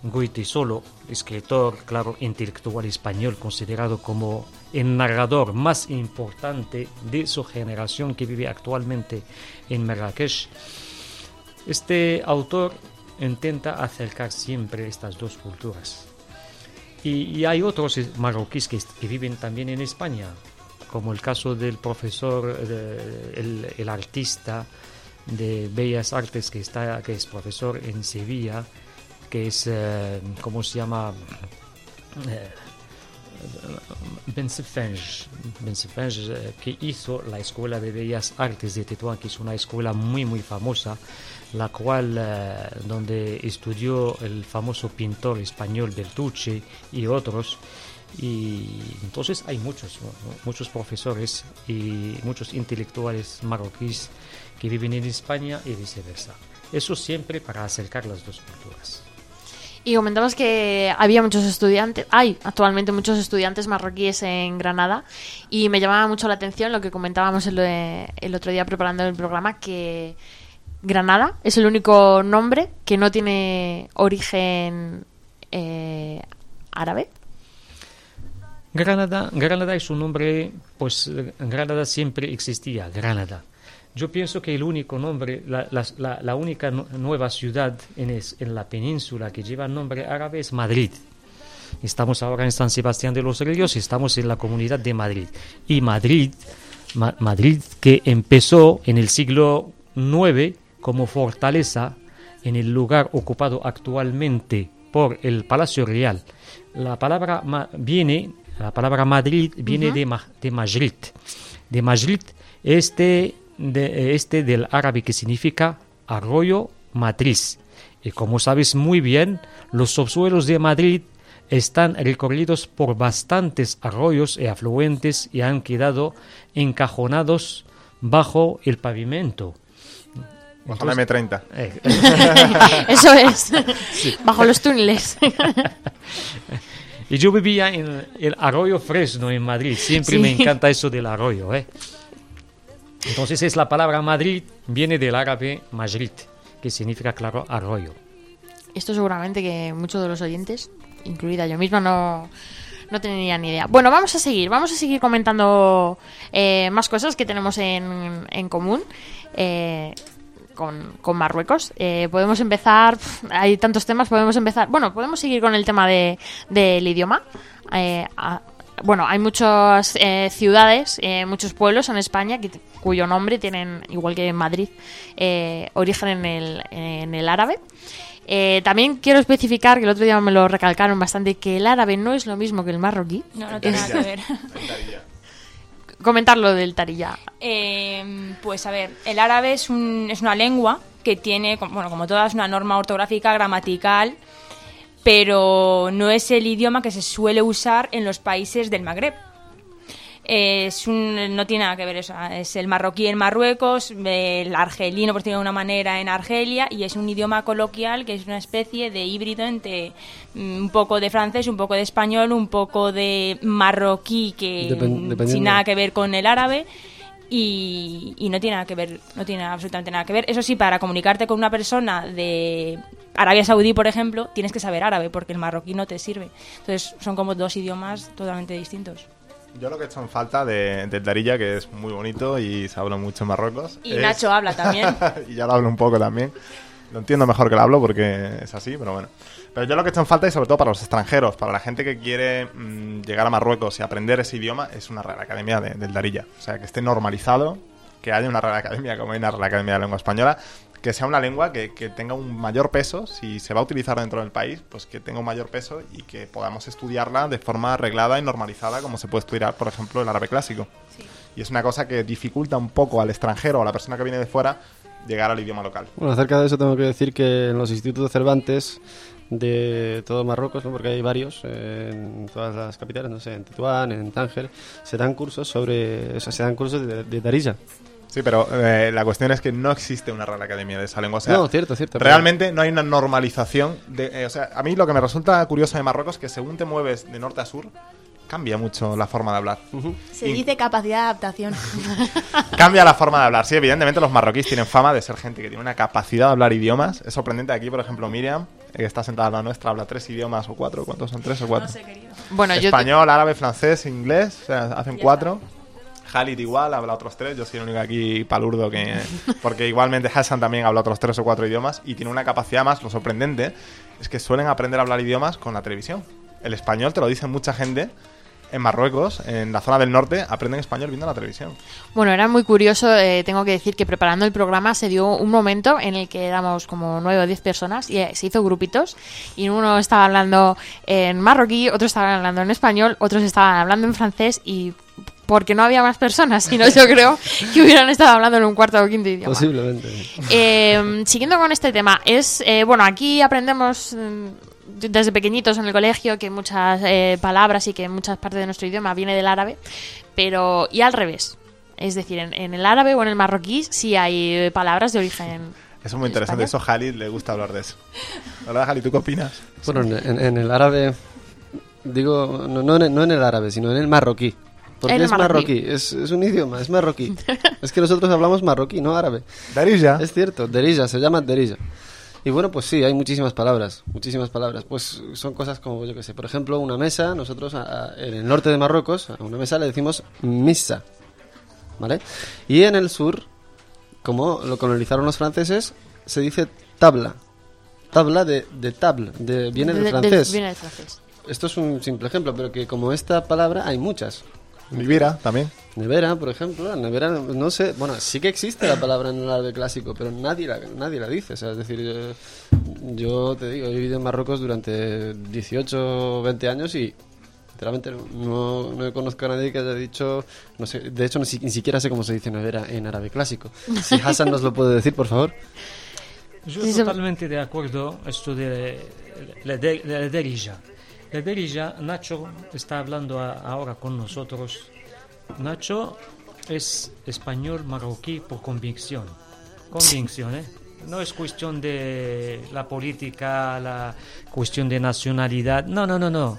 Goiti Solo, escritor, claro, intelectual español, considerado como el narrador más importante de su generación que vive actualmente en Marrakech. Este autor intenta acercar siempre estas dos culturas. Y, hay otros marroquíes que, viven también en España, como el caso del profesor, el, el artista de Bellas Artes que, está, que es profesor en Sevilla, que es, eh, ¿cómo se llama? Eh, Ben Sefenge, Ben Sefenge, eh, que hizo la Escuela de Bellas Artes de Tetuán, que es una escuela muy muy famosa, la cual eh, donde estudió el famoso pintor español Bertucci y otros. Y entonces hay muchos, muchos profesores y muchos intelectuales marroquíes que viven en España y viceversa. Eso siempre para acercar las dos culturas. Y comentamos que había muchos estudiantes, hay actualmente muchos estudiantes marroquíes en Granada y me llamaba mucho la atención lo que comentábamos el, otro día preparando el programa que Granada es el único nombre que no tiene origen eh, árabe. Granada, Granada es un nombre, pues Granada siempre existía, Granada. Yo pienso que el único nombre, la, la- la- la única nu- nueva ciudad en, es- en la península que lleva nombre árabe es Madrid. Estamos ahora en San Sebastián de los Ríos y estamos en la comunidad de Madrid. Y Madrid, Ma- Madrid que empezó en el siglo IX como fortaleza en el lugar ocupado actualmente por el Palacio Real. La palabra ma- viene, la palabra Madrid viene de, ma- de Majrid. De Majrid, este, de, este del árabe que significa arroyo matriz. Y como sabes muy bien, los subsuelos de Madrid están recorridos por bastantes arroyos y afluentes y han quedado encajonados bajo el pavimento. Bajo la M30. Eh, Eso es, bajo los túneles. y yo vivía en el arroyo Fresno en Madrid. Siempre Sí. me encanta eso del arroyo. ¿eh? Entonces es la palabra Madrid, viene del árabe Majrid, que significa, claro, arroyo. Esto seguramente que muchos de los oyentes, incluida yo misma, no, no ni idea. Bueno, vamos a seguir, vamos a seguir comentando eh, más cosas que tenemos en, en común. eh, con, con Marruecos. Eh, podemos empezar, hay tantos temas, podemos empezar, bueno, podemos seguir con el tema de, del idioma. Eh, bueno, hay muchas ciudades, muchos pueblos en España que, cuyo nombre tienen, igual que en Madrid, eh, origen en el, en el árabe. Eh, también quiero especificar, que el otro día me lo recalcaron bastante, que el árabe no es lo mismo que el marroquí. No, no tiene nada que ver. Comentar lo del tarilla. Eh, pues a ver, el árabe es, un, es una lengua que tiene, bueno, como todas, una norma ortográfica, gramatical, pero no es el idioma que se suele usar en los países del Magreb. Es un, no tiene nada que ver eso. Es el marroquí en Marruecos, el argelino, por decirlo de una manera, en Argelia, y es un idioma coloquial que es una especie de híbrido entre mm, un poco de francés, un poco de español, un poco de marroquí, que mm, sin nada que ver con el árabe. Y, y no tiene nada que ver, no tiene absolutamente nada que ver. Eso sí, para comunicarte con una persona de Arabia Saudí, por ejemplo, tienes que saber árabe, porque el marroquí no te sirve. Entonces son como dos idiomas totalmente distintos. Yo lo que he hecho en falta de, del Darilla, que es muy bonito y se habla mucho en Marruecos. Y es- Nacho habla también. y ya lo hablo un poco también. Lo entiendo mejor que lo hablo porque es así, pero bueno. Pero yo lo que he hecho en falta, y sobre todo para los extranjeros, para la gente que quiere mm, llegar a Marruecos y aprender ese idioma, es una Real Academia de- del Darilla. O sea, que esté normalizado, que haya una Real Academia como hay una Real Academia de Lengua Española, que sea una lengua que, que tenga un mayor peso, si se va a utilizar dentro del país, pues que tenga un mayor peso y que podamos estudiarla de forma arreglada y normalizada, como se puede estudiar, por ejemplo, el árabe clásico. Y es una cosa que dificulta un poco al extranjero o a la persona que viene de fuera llegar al idioma local. Bueno, acerca de eso tengo que decir que en los institutos Cervantes de todo Marruecos, ¿no? porque hay varios eh, en todas las capitales, no sé, en Tetuán, en Tánger, se dan cursos sobre, o sea, se dan cursos de, de Darija. Sí, pero eh, la cuestión es que no existe una Real Academia de esa lengua. O sea, No, cierto, cierto, pero- Realmente no hay una normalización. De, eh, o sea, a mí lo que me resulta curioso de Marruecos es que según te mueves de norte a sur, cambia mucho la forma de hablar. Se Y- dice capacidad de adaptación. Cambia la forma de hablar. Sí, evidentemente los marroquíes tienen fama de ser gente que tiene una capacidad de hablar idiomas. Es sorprendente aquí, por ejemplo, Miriam, que está sentada a la nuestra, habla tres idiomas o cuatro. ¿Cuántos son? ¿Tres o cuatro? Bueno, yo te- Español, árabe, francés, inglés. O sea, hacen cuatro. Khalid igual, habla otros tres. Yo soy el único aquí palurdo que... Porque igualmente Hassan también habla otros tres o cuatro idiomas y tiene una capacidad más. Lo sorprendente es que suelen aprender a hablar idiomas con la televisión. El español, te lo dice mucha gente, en Marruecos, en la zona del norte, aprenden español viendo la televisión. Bueno, era muy curioso, eh, tengo que decir que preparando el programa se dio un momento en el que éramos como nueve o diez personas y eh, se hizo grupitos y uno estaba hablando en marroquí, otros estaban hablando en español, otros estaban hablando en francés y porque no había más personas, sino yo creo que hubieran estado hablando en un cuarto o quinto idioma. Posiblemente. Eh, siguiendo con este tema, es eh, bueno, aquí aprendemos mm, desde pequeñitos en el colegio que muchas eh, palabras y que muchas partes de nuestro idioma viene del árabe, pero y al revés. Es decir, en, en el árabe o en el marroquí sí hay eh, palabras de origen. Eso es muy interesante. Eso España. Khalid le gusta hablar de eso. ¿Verdad, Khalid? ¿Tú qué opinas? Bueno, en, en- en el árabe, digo, no, no en, no en el árabe, sino en el marroquí. Porque es es marroquí. marroquí, es, es un idioma, es marroquí. es que nosotros hablamos marroquí, no árabe. Darija. Es cierto, derija, se llama derija. Y bueno, pues sí, hay muchísimas palabras, muchísimas palabras. Pues son cosas como, yo que sé, por ejemplo, una mesa, nosotros a- a- en el norte de Marruecos, a una mesa le decimos misa, ¿vale? Y en el sur, como lo colonizaron los franceses, se dice tabla. Tabla de, de table, de, viene del De- de- francés. viene del francés. Esto es un simple ejemplo, pero que como esta palabra hay muchas. Vivira también. Nevera, por ejemplo, nevera, no sé, bueno, sí que existe la palabra en el árabe clásico, pero nadie la, nadie la dice, o sea, es decir, eh, yo te digo, he vivido en Marruecos durante 18 o 20 años y sinceramente no, no conozco a nadie que haya dicho, no sé, de hecho ni, ni siquiera sé cómo se dice nevera en árabe clásico. Si Hassan nos lo puede decir, por favor. Yo totalmente de acuerdo esto de la, de, la derija. Derija, Nacho está hablando ahora con nosotros. Nacho es español marroquí por convicción. Convicción, ¿eh? No es cuestión de la política, la cuestión de nacionalidad. No, no, no, no.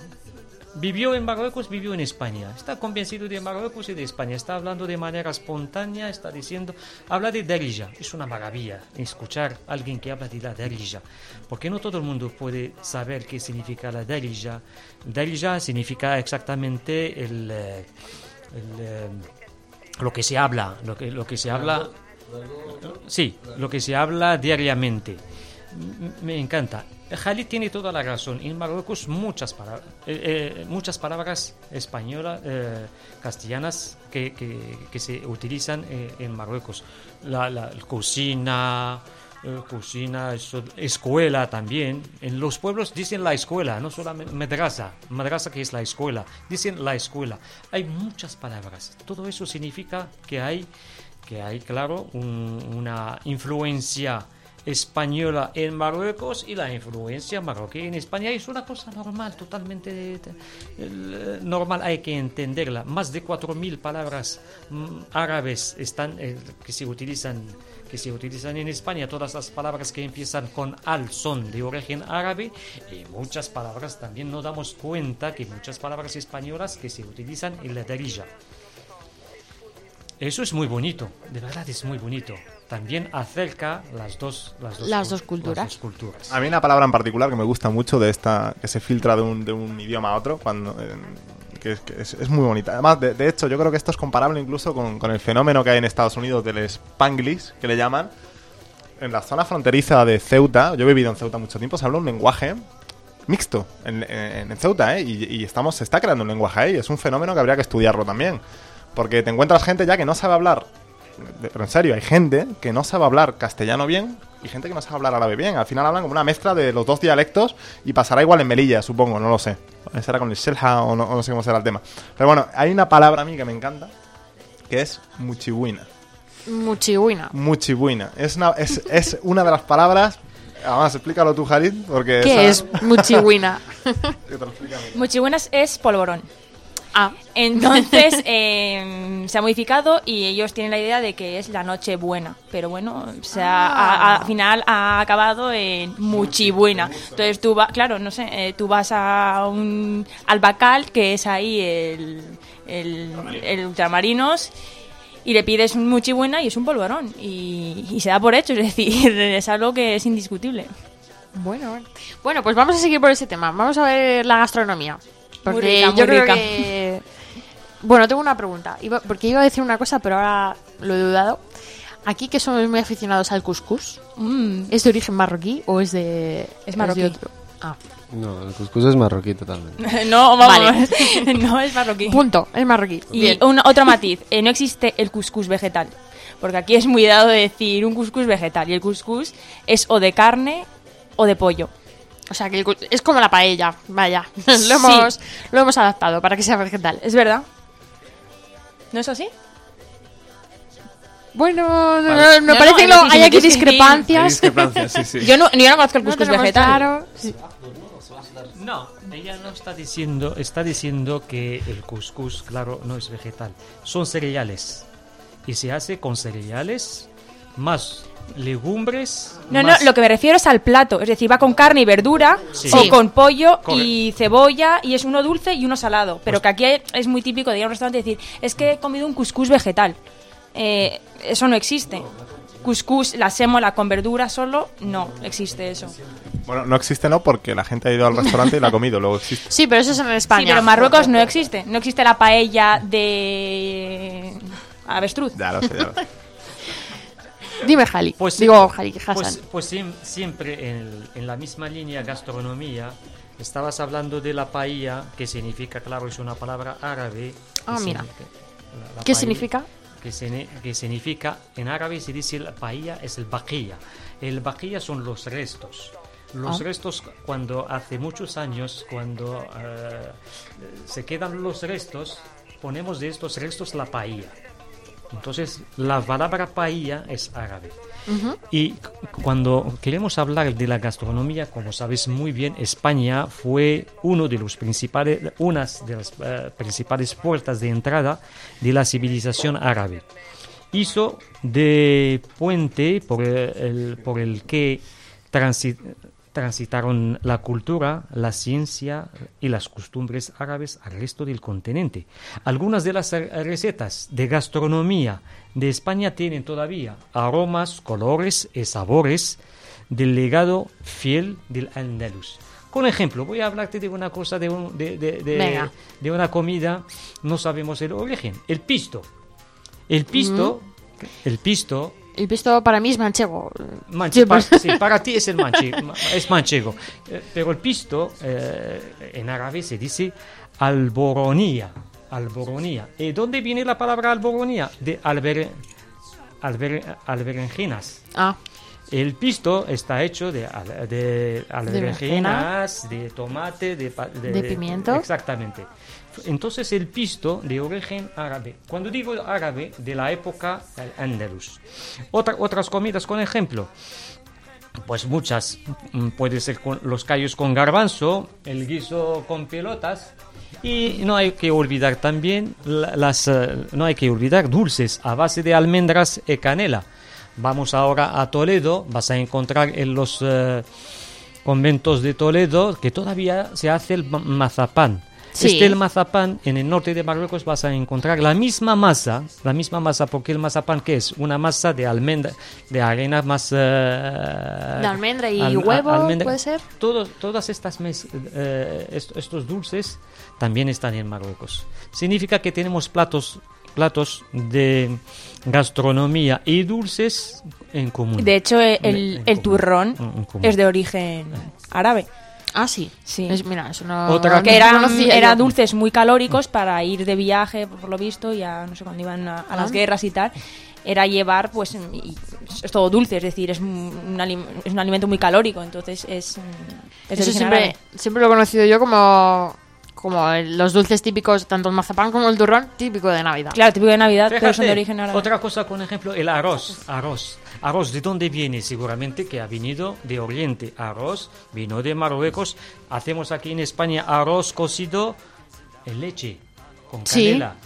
Vivió en Marruecos, vivió en España. Está convencido de Marruecos y de España. Está hablando de manera espontánea, está diciendo, habla de derija. Es una maravilla escuchar a alguien que habla de la derija. Porque no todo el mundo puede saber qué significa la derija. Derija significa exactamente el, eh, el, eh, lo que se habla, lo que, lo que se habla. Sí, lo que se habla diariamente. Me encanta. Jalid tiene toda la razón. En Marruecos muchas, palabras muchas palabras españolas, eh, castellanas que, se utilizan eh, en Marruecos. La, cocina, eh, cocina, escuela también. En los pueblos dicen la escuela, no solamente madrasa, madrasa que es la escuela. Dicen la escuela. Hay muchas palabras. Todo eso significa que hay que hay, claro, un- una influencia española en Marruecos y la influencia marroquí en España es una cosa normal, totalmente eh, eh, normal, hay que entenderla. Más de 4.000 palabras mm, árabes están, eh, que se utilizan que se utilizan en España, todas las palabras que empiezan con al son de origen árabe y muchas palabras también nos damos cuenta que muchas palabras españolas que se utilizan en la derija. Eso es muy bonito, de verdad es muy bonito. También acerca las dos, las dos, Las cul- dos culturas. las dos culturas. A mí una palabra en particular que me gusta mucho de esta que se filtra de un, de un idioma a otro, cuando eh, que, es, que es- es muy bonita. Además, de, de hecho, yo creo que esto es comparable incluso con, con el fenómeno que hay en Estados Unidos del Spanglish, que le llaman. En la zona fronteriza de Ceuta, yo he vivido en Ceuta mucho tiempo, se habla un lenguaje mixto en, en- en Ceuta, ¿eh? Y, y estamos, se está creando un lenguaje ahí. Es un fenómeno que habría que estudiarlo también. Porque te encuentras gente ya que no sabe hablar pero en serio, hay gente que no sabe hablar castellano bien y gente que no sabe hablar árabe bien. Al final hablan como una mezcla de los dos dialectos y pasará igual en Melilla, supongo, no lo sé. Será con el Shelha o no, o no sé cómo será el tema. Pero bueno, hay una palabra a mí que me encanta que es muchibuina. Muchihuina. Muchibuina. Es una, es, es una de las palabras. Además, explícalo tú, Jarid, porque. ¿Qué esa- es muchihuina? Que te lo explique a mí. Muchibuenas es polvorón. Ah, Entonces eh, se ha modificado y ellos tienen la idea de que es la noche buena. Pero bueno, o sea, a- a- al final ha acabado en muchibuena. Entonces tú vas, claro, no sé, eh, tú vas a un al Bacal, que es ahí el, el, el ultramarinos. Y le pides un muchibuena y es un polvorón. Y, y se da por hecho, es decir, es algo que es indiscutible. bueno, bueno. Bueno, pues vamos a seguir por ese tema. Vamos a ver la gastronomía. Porque rica, muy yo creo rica. que... Bueno, tengo una pregunta. Iba- porque iba a decir una cosa, pero ahora lo he dudado. Aquí que somos muy aficionados al couscous, Mm, ¿es de origen marroquí o es de... Es marroquí. de otro? Ah, No, el cuscús es marroquí totalmente. no, vamos, Vale. no es marroquí. punto, es marroquí. Y un- otro matiz, eh, no existe el cuscús vegetal. Porque aquí es muy dado de decir un cuscús vegetal. Y el cuscús es o de carne o de pollo. O sea, que el cus- es como la paella, vaya. lo, Sí. hemos, lo hemos adaptado para que sea vegetal. ¿Es verdad? ¿No es así? Bueno, no, Vale. no, me No, parece no, que hay aquí Hay discrepancias. discrepancias, sí, sí. Yo no, yo no conozco el cuscús vegetal. claro. Sí. No, ella no está diciendo, está diciendo que el couscous, claro, no es vegetal. Son cereales. Y se hace con cereales más legumbres. No, más- no, lo que me refiero es al plato. Es decir, va con carne y verdura, Sí. o Sí. con pollo y cebolla, y es uno dulce y uno salado. Pero Pues- que aquí hay- es muy típico de ir a un restaurante y decir, es que he comido un cuscús vegetal. Eh, eso no existe. Cuscús, la sémola con verdura solo, no existe eso. Bueno, no existe no porque la gente ha ido al restaurante y la ha comido, luego existe. Sí, pero eso es en España. Sí, pero en Marruecos no existe. No existe la paella de avestruz. Ya lo sé, ya lo sé. Dime, Jali. Pues Digo, Jali, Hassan. Pues, pues siem- siempre en, la misma línea gastronomía, estabas hablando de la paella, que significa, claro, es una palabra árabe. Ah, mira. significa- la- la ¿Qué paella, significa? Que, significa, en árabe se dice la paella es el baqiyya. El baqiyya son los restos. Los Ah. restos, cuando hace muchos años, cuando eh, se quedan los restos, ponemos de estos restos la paella. Entonces, la palabra paella es árabe. Y cuando queremos hablar de la gastronomía, como sabes muy bien, España fue uno de los principales, unas de las eh, principales puertas de entrada de la civilización árabe. Hizo de puente por el, por el que transi- transitaron la cultura, la ciencia y las costumbres árabes al resto del continente. Algunas de las recetas de gastronomía de España tienen todavía aromas, colores y sabores del legado fiel del Andalus. Con ejemplo, voy a hablarte de una cosa, de, un- de, de- de- una comida, no sabemos el origen, el pisto. El pisto, el pisto El pisto para mí es manchego. Manche- Sí, pa- pues- sí, para ti es el manche, ma- es manchego. Eh, pero el pisto eh, en árabe se dice alboronía. Alboronía. ¿Y dónde viene la palabra alboronía? De alber, alber- alberenjenas. Ah, El pisto está hecho de, de de tomate, de, pa- De pimiento. Exactamente. Entonces el pisto de origen árabe. Cuando digo árabe, de la época del Andalus. Otra- otras comidas, con ejemplo. Pues muchas. Mm, Puede ser con los callos con garbanzo, el guiso con pelotas. Y no hay que olvidar también la- las, eh, no hay que olvidar dulces a base de almendras y canela. Vamos ahora a Toledo, vas a encontrar en los eh, conventos de Toledo que todavía se hace el ma- mazapán. Sí. Este el mazapán en el norte de Marruecos vas a encontrar la misma masa, la misma masa porque el mazapán que es una masa de almendra, de arena más eh, De almendra y huevo, ¿puede ser? Todos, todas estas mes- eh, est- estos dulces también están en Marruecos. Significa que tenemos platos platos de gastronomía y dulces en común. De hecho, eh, el, el común. turrón es de origen árabe. Ah sí. Sí. Es- mira, eso no. Otra que eran, eran dulces muy calóricos para ir de viaje, por lo visto, ya no sé cuándo iban a, a las Ah. guerras y tal. Era llevar, pues, y es todo dulce, es decir, es un, alim- es un alimento muy calórico, entonces es. mm, es Eso siempre, siempre lo he conocido yo como, como los dulces típicos, tanto el mazapán como el turrón, típico de Navidad. Claro, típico de Navidad, pero son de Fíjate, origen árabe. Otra cosa, con ejemplo, el arroz. Arroz. Arroz, ¿de dónde viene? Seguramente que ha venido de Oriente. Arroz vino de Marruecos. Hacemos aquí en España arroz cocido en leche, con Sí. canela.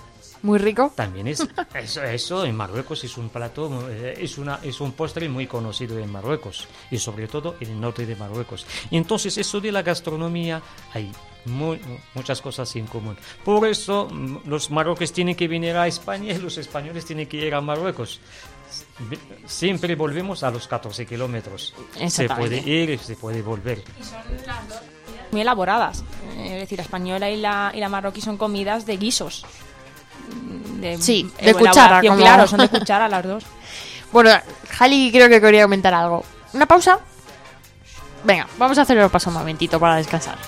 Muy rico. También es eso, eso en Marruecos es un plato, eh, es una es un postre muy conocido en Marruecos y sobre todo en el norte de Marruecos. Entonces eso de la gastronomía hay muy- muchas cosas en común. Por eso mm, los marroquíes tienen que venir a España y los españoles tienen que ir a Marruecos. Siempre volvemos a los 14 kilómetros. Se puede ir, se puede volver. Muy elaboradas. Eh, Es decir, la española y la, y la marroquí son comidas de guisos. Mm, De, Sí, de cuchara, como- Claro, son de cuchara las dos. Bueno, Jali creo que quería comentar algo. ¿Una pausa? Venga, vamos a hacer el paso un momentito para descansar.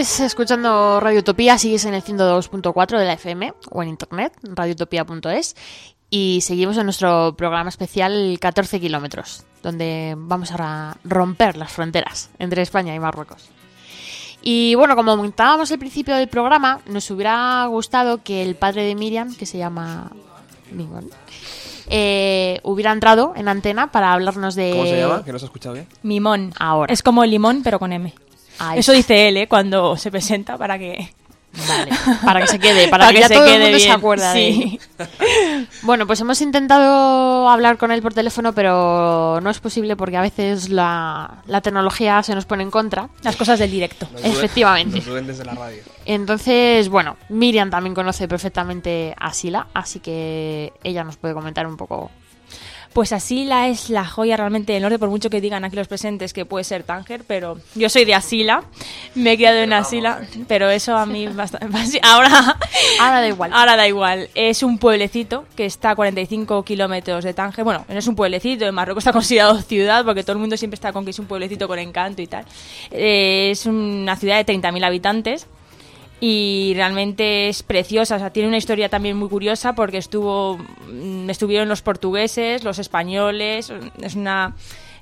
Sigues escuchando Radio Utopía, sigues en el 102.4 de la FM o en internet, radiotopía.es, y seguimos en nuestro programa especial 14 kilómetros, donde vamos a romper las fronteras entre España y Marruecos. Y bueno, como comentábamos al principio del programa, nos hubiera gustado que el padre de Miriam, que se llama Miguel, eh, hubiera entrado en antena para hablarnos de... ¿Cómo se llama? Que no se ha escuchado bien. Mimón. Ahora. Es como limón, pero con M. Ahí Eso está. dice él, ¿eh? Cuando se presenta para que... Vale, para que se quede, para, que, ya todo el mundo se acuerda de sí. él. Bueno, pues hemos intentado hablar con él por teléfono, pero no es posible porque a veces la, la tecnología se nos pone en contra. Las cosas del directo. Efectivamente. Los duendes de la radio. Entonces, bueno, Miriam también conoce perfectamente a Sila, así que ella nos puede comentar un poco. Pues Asila es la joya realmente del norte, por mucho que digan aquí los presentes que puede ser Tánger, pero yo soy de Asila, me he criado en Asila, pero eso a mí bastante... Ahora, Ahora da igual. ahora da igual. Es un pueblecito que está a 45 kilómetros de Tánger. Bueno, no es un pueblecito, en Marruecos está considerado ciudad porque todo el mundo siempre está con que es un pueblecito con encanto y tal. Eh, es una ciudad de 30.000 habitantes y realmente es preciosa. O sea, tiene una historia también muy curiosa porque estuvo mm, estuvieron los portugueses, los españoles. Es una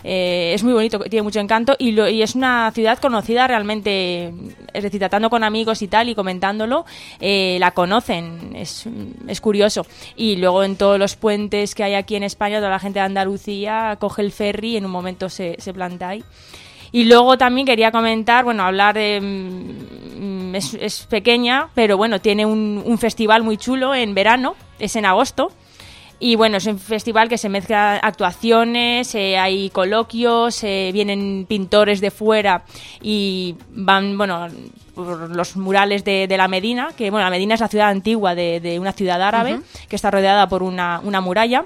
eh, es muy bonito, tiene mucho encanto y, lo- y es una ciudad conocida realmente. Es decir, tratando con amigos y tal y comentándolo, eh, la conocen. Es, es curioso. Y luego en todos los puentes que hay aquí en España, toda la gente de Andalucía coge el ferry y en un momento se, se planta ahí. Y luego también quería comentar, bueno, hablar de... mm, Es, es pequeña, pero bueno, tiene un, un festival muy chulo en verano, es en agosto. Y bueno, es un festival que se mezcla actuaciones, eh, hay coloquios, eh, vienen pintores de fuera y van, bueno, por los murales de, de la Medina, que bueno, la Medina es la ciudad antigua de, de una ciudad árabe, que está rodeada por una, una muralla.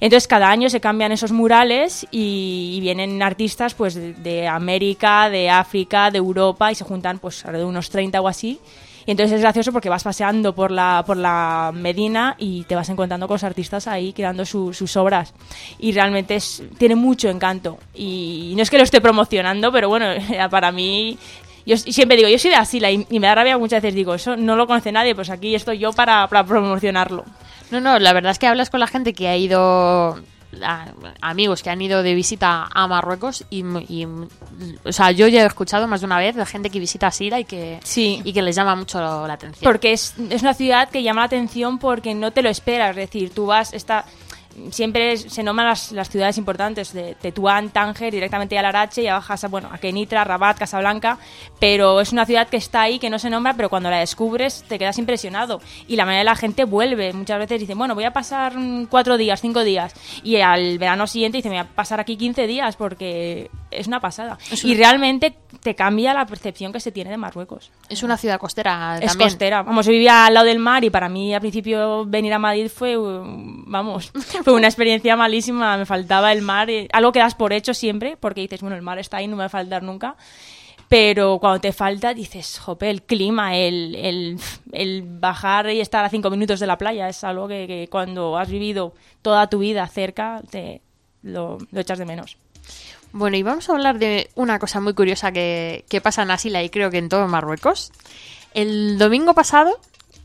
Entonces cada año se cambian esos murales y, y vienen artistas pues de, de América, de África, de Europa y se juntan pues alrededor de unos 30 o así. Y entonces es gracioso porque vas paseando por la, por la Medina y te vas encontrando con los artistas ahí creando su- sus obras. Y realmente es, tiene mucho encanto. Y no es que lo esté promocionando, pero bueno, para mí... Yo siempre digo, yo soy de Asila y, y me da rabia muchas veces, digo, eso no lo conoce nadie, pues aquí estoy yo para, para promocionarlo. No, no, la verdad es que hablas con la gente que ha ido, a- amigos que han ido de visita a Marruecos y, y- o sea, yo ya he escuchado más de una vez de gente que visita Sila y que, Sí. y que les llama mucho la atención. Porque es, es una ciudad que llama la atención porque no te lo esperas. Es decir, tú vas, está, siempre se nombran las, las ciudades importantes de Tetuán, Tánger, directamente al Arache, ya bajas a, bueno, a Kenitra, Rabat, Casablanca, pero es una ciudad que está ahí, que no se nombra, pero cuando la descubres te quedas impresionado. Y la mayoría de la gente vuelve. Muchas veces dicen, bueno, voy a pasar mm, cuatro días, cinco días. Y al verano siguiente dicen, voy a pasar aquí 15 días porque es una pasada. Y realmente te cambia la percepción que se tiene de Marruecos. es una ciudad costera Es costera. Vamos, yo vivía al lado del mar y para mí al principio venir a Madrid fue, vamos, fue una experiencia malísima. Me faltaba el mar, eh, algo que das por hecho siempre, porque dices, bueno, el mar está ahí, no me va a faltar nunca. Pero cuando te falta, dices, jope, el clima, el, el, bajar y estar a cinco minutos de la playa es algo que, cuando has vivido toda tu vida cerca, te lo, lo echas de menos. Bueno, y vamos a hablar de una cosa muy curiosa que, que pasa en Asila y creo que en todo Marruecos. El domingo pasado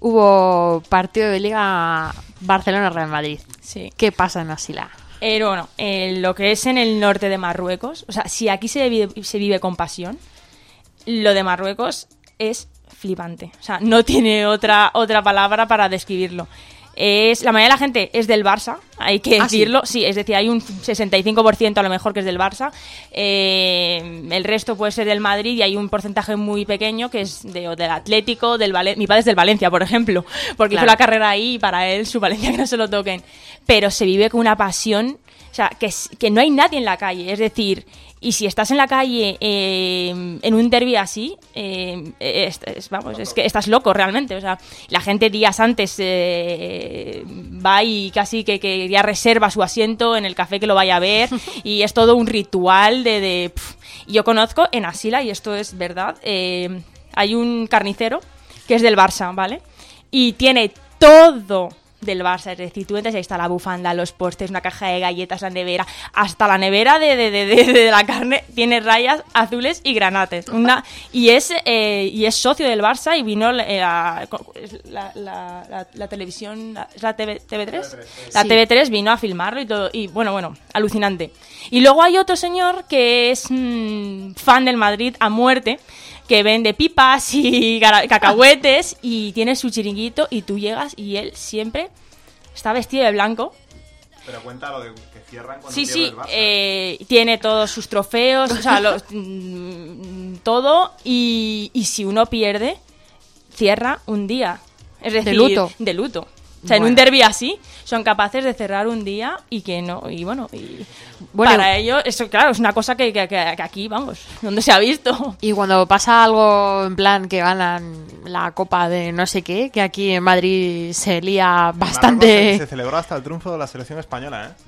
hubo partido de Liga Barcelona-Real Madrid. Sí. ¿Qué pasa en Asila? Eh, bueno, eh, lo que es en el norte de Marruecos, o sea, si aquí se vive, se vive con pasión, lo de Marruecos es flipante. O sea, no tiene otra, otra palabra para describirlo. Es, la mayoría de la gente es del Barça, hay que Ah, decirlo. sí? es decir, hay un 65% a lo mejor que es del Barça. Eh, el resto puede ser del Madrid y hay un porcentaje muy pequeño que es de, o del Atlético, del Valencia. Mi padre es del Valencia, por ejemplo, porque hizo la carrera ahí y para él su Valencia que no se lo toquen. Pero se vive con una pasión, o sea, que, que no hay nadie en la calle. Es decir, y si estás en la calle eh, en un derby así, eh, es, es- vamos, es que estás loco realmente. O sea, la gente días antes eh, va y casi que, que ya reserva su asiento en el café que lo vaya a ver y es todo un ritual de... de. Yo conozco en Asila, y esto es verdad, eh, hay un carnicero que es del Barça, ¿vale? Y tiene todo del Barça, es decir, tú entras y ahí está la bufanda, los postres, una caja de galletas, la nevera, hasta la nevera de, de, de, de- de la carne tiene rayas azules y granates. Una, y, es, eh, y es socio del Barça y vino la, la, la- la- la- televisión, la, ¿es la TV, TV3? La Sí. TV3 vino a filmarlo y todo, y bueno, bueno, alucinante. Y luego hay otro señor que es mm, fan del Madrid a muerte, que vende pipas y cacahuetes y tiene su chiringuito y tú llegas y él siempre está vestido de blanco. Pero cuenta lo de que cierran cuando Sí, sí, el eh, tiene todos sus trofeos, o sea, los- mm, todo y, y si uno pierde, cierra un día. Es decir, luto? De luto. O sea, en un derby así son capaces de cerrar un día y que no, y bueno, y Bueno, para ello, eso claro, es una cosa que, que- aquí, vamos, donde se ha visto. Y cuando pasa algo en plan que ganan la copa de no sé qué, que aquí en Madrid se lía Se, bastante. se celebró hasta el triunfo de la selección española, ¿eh?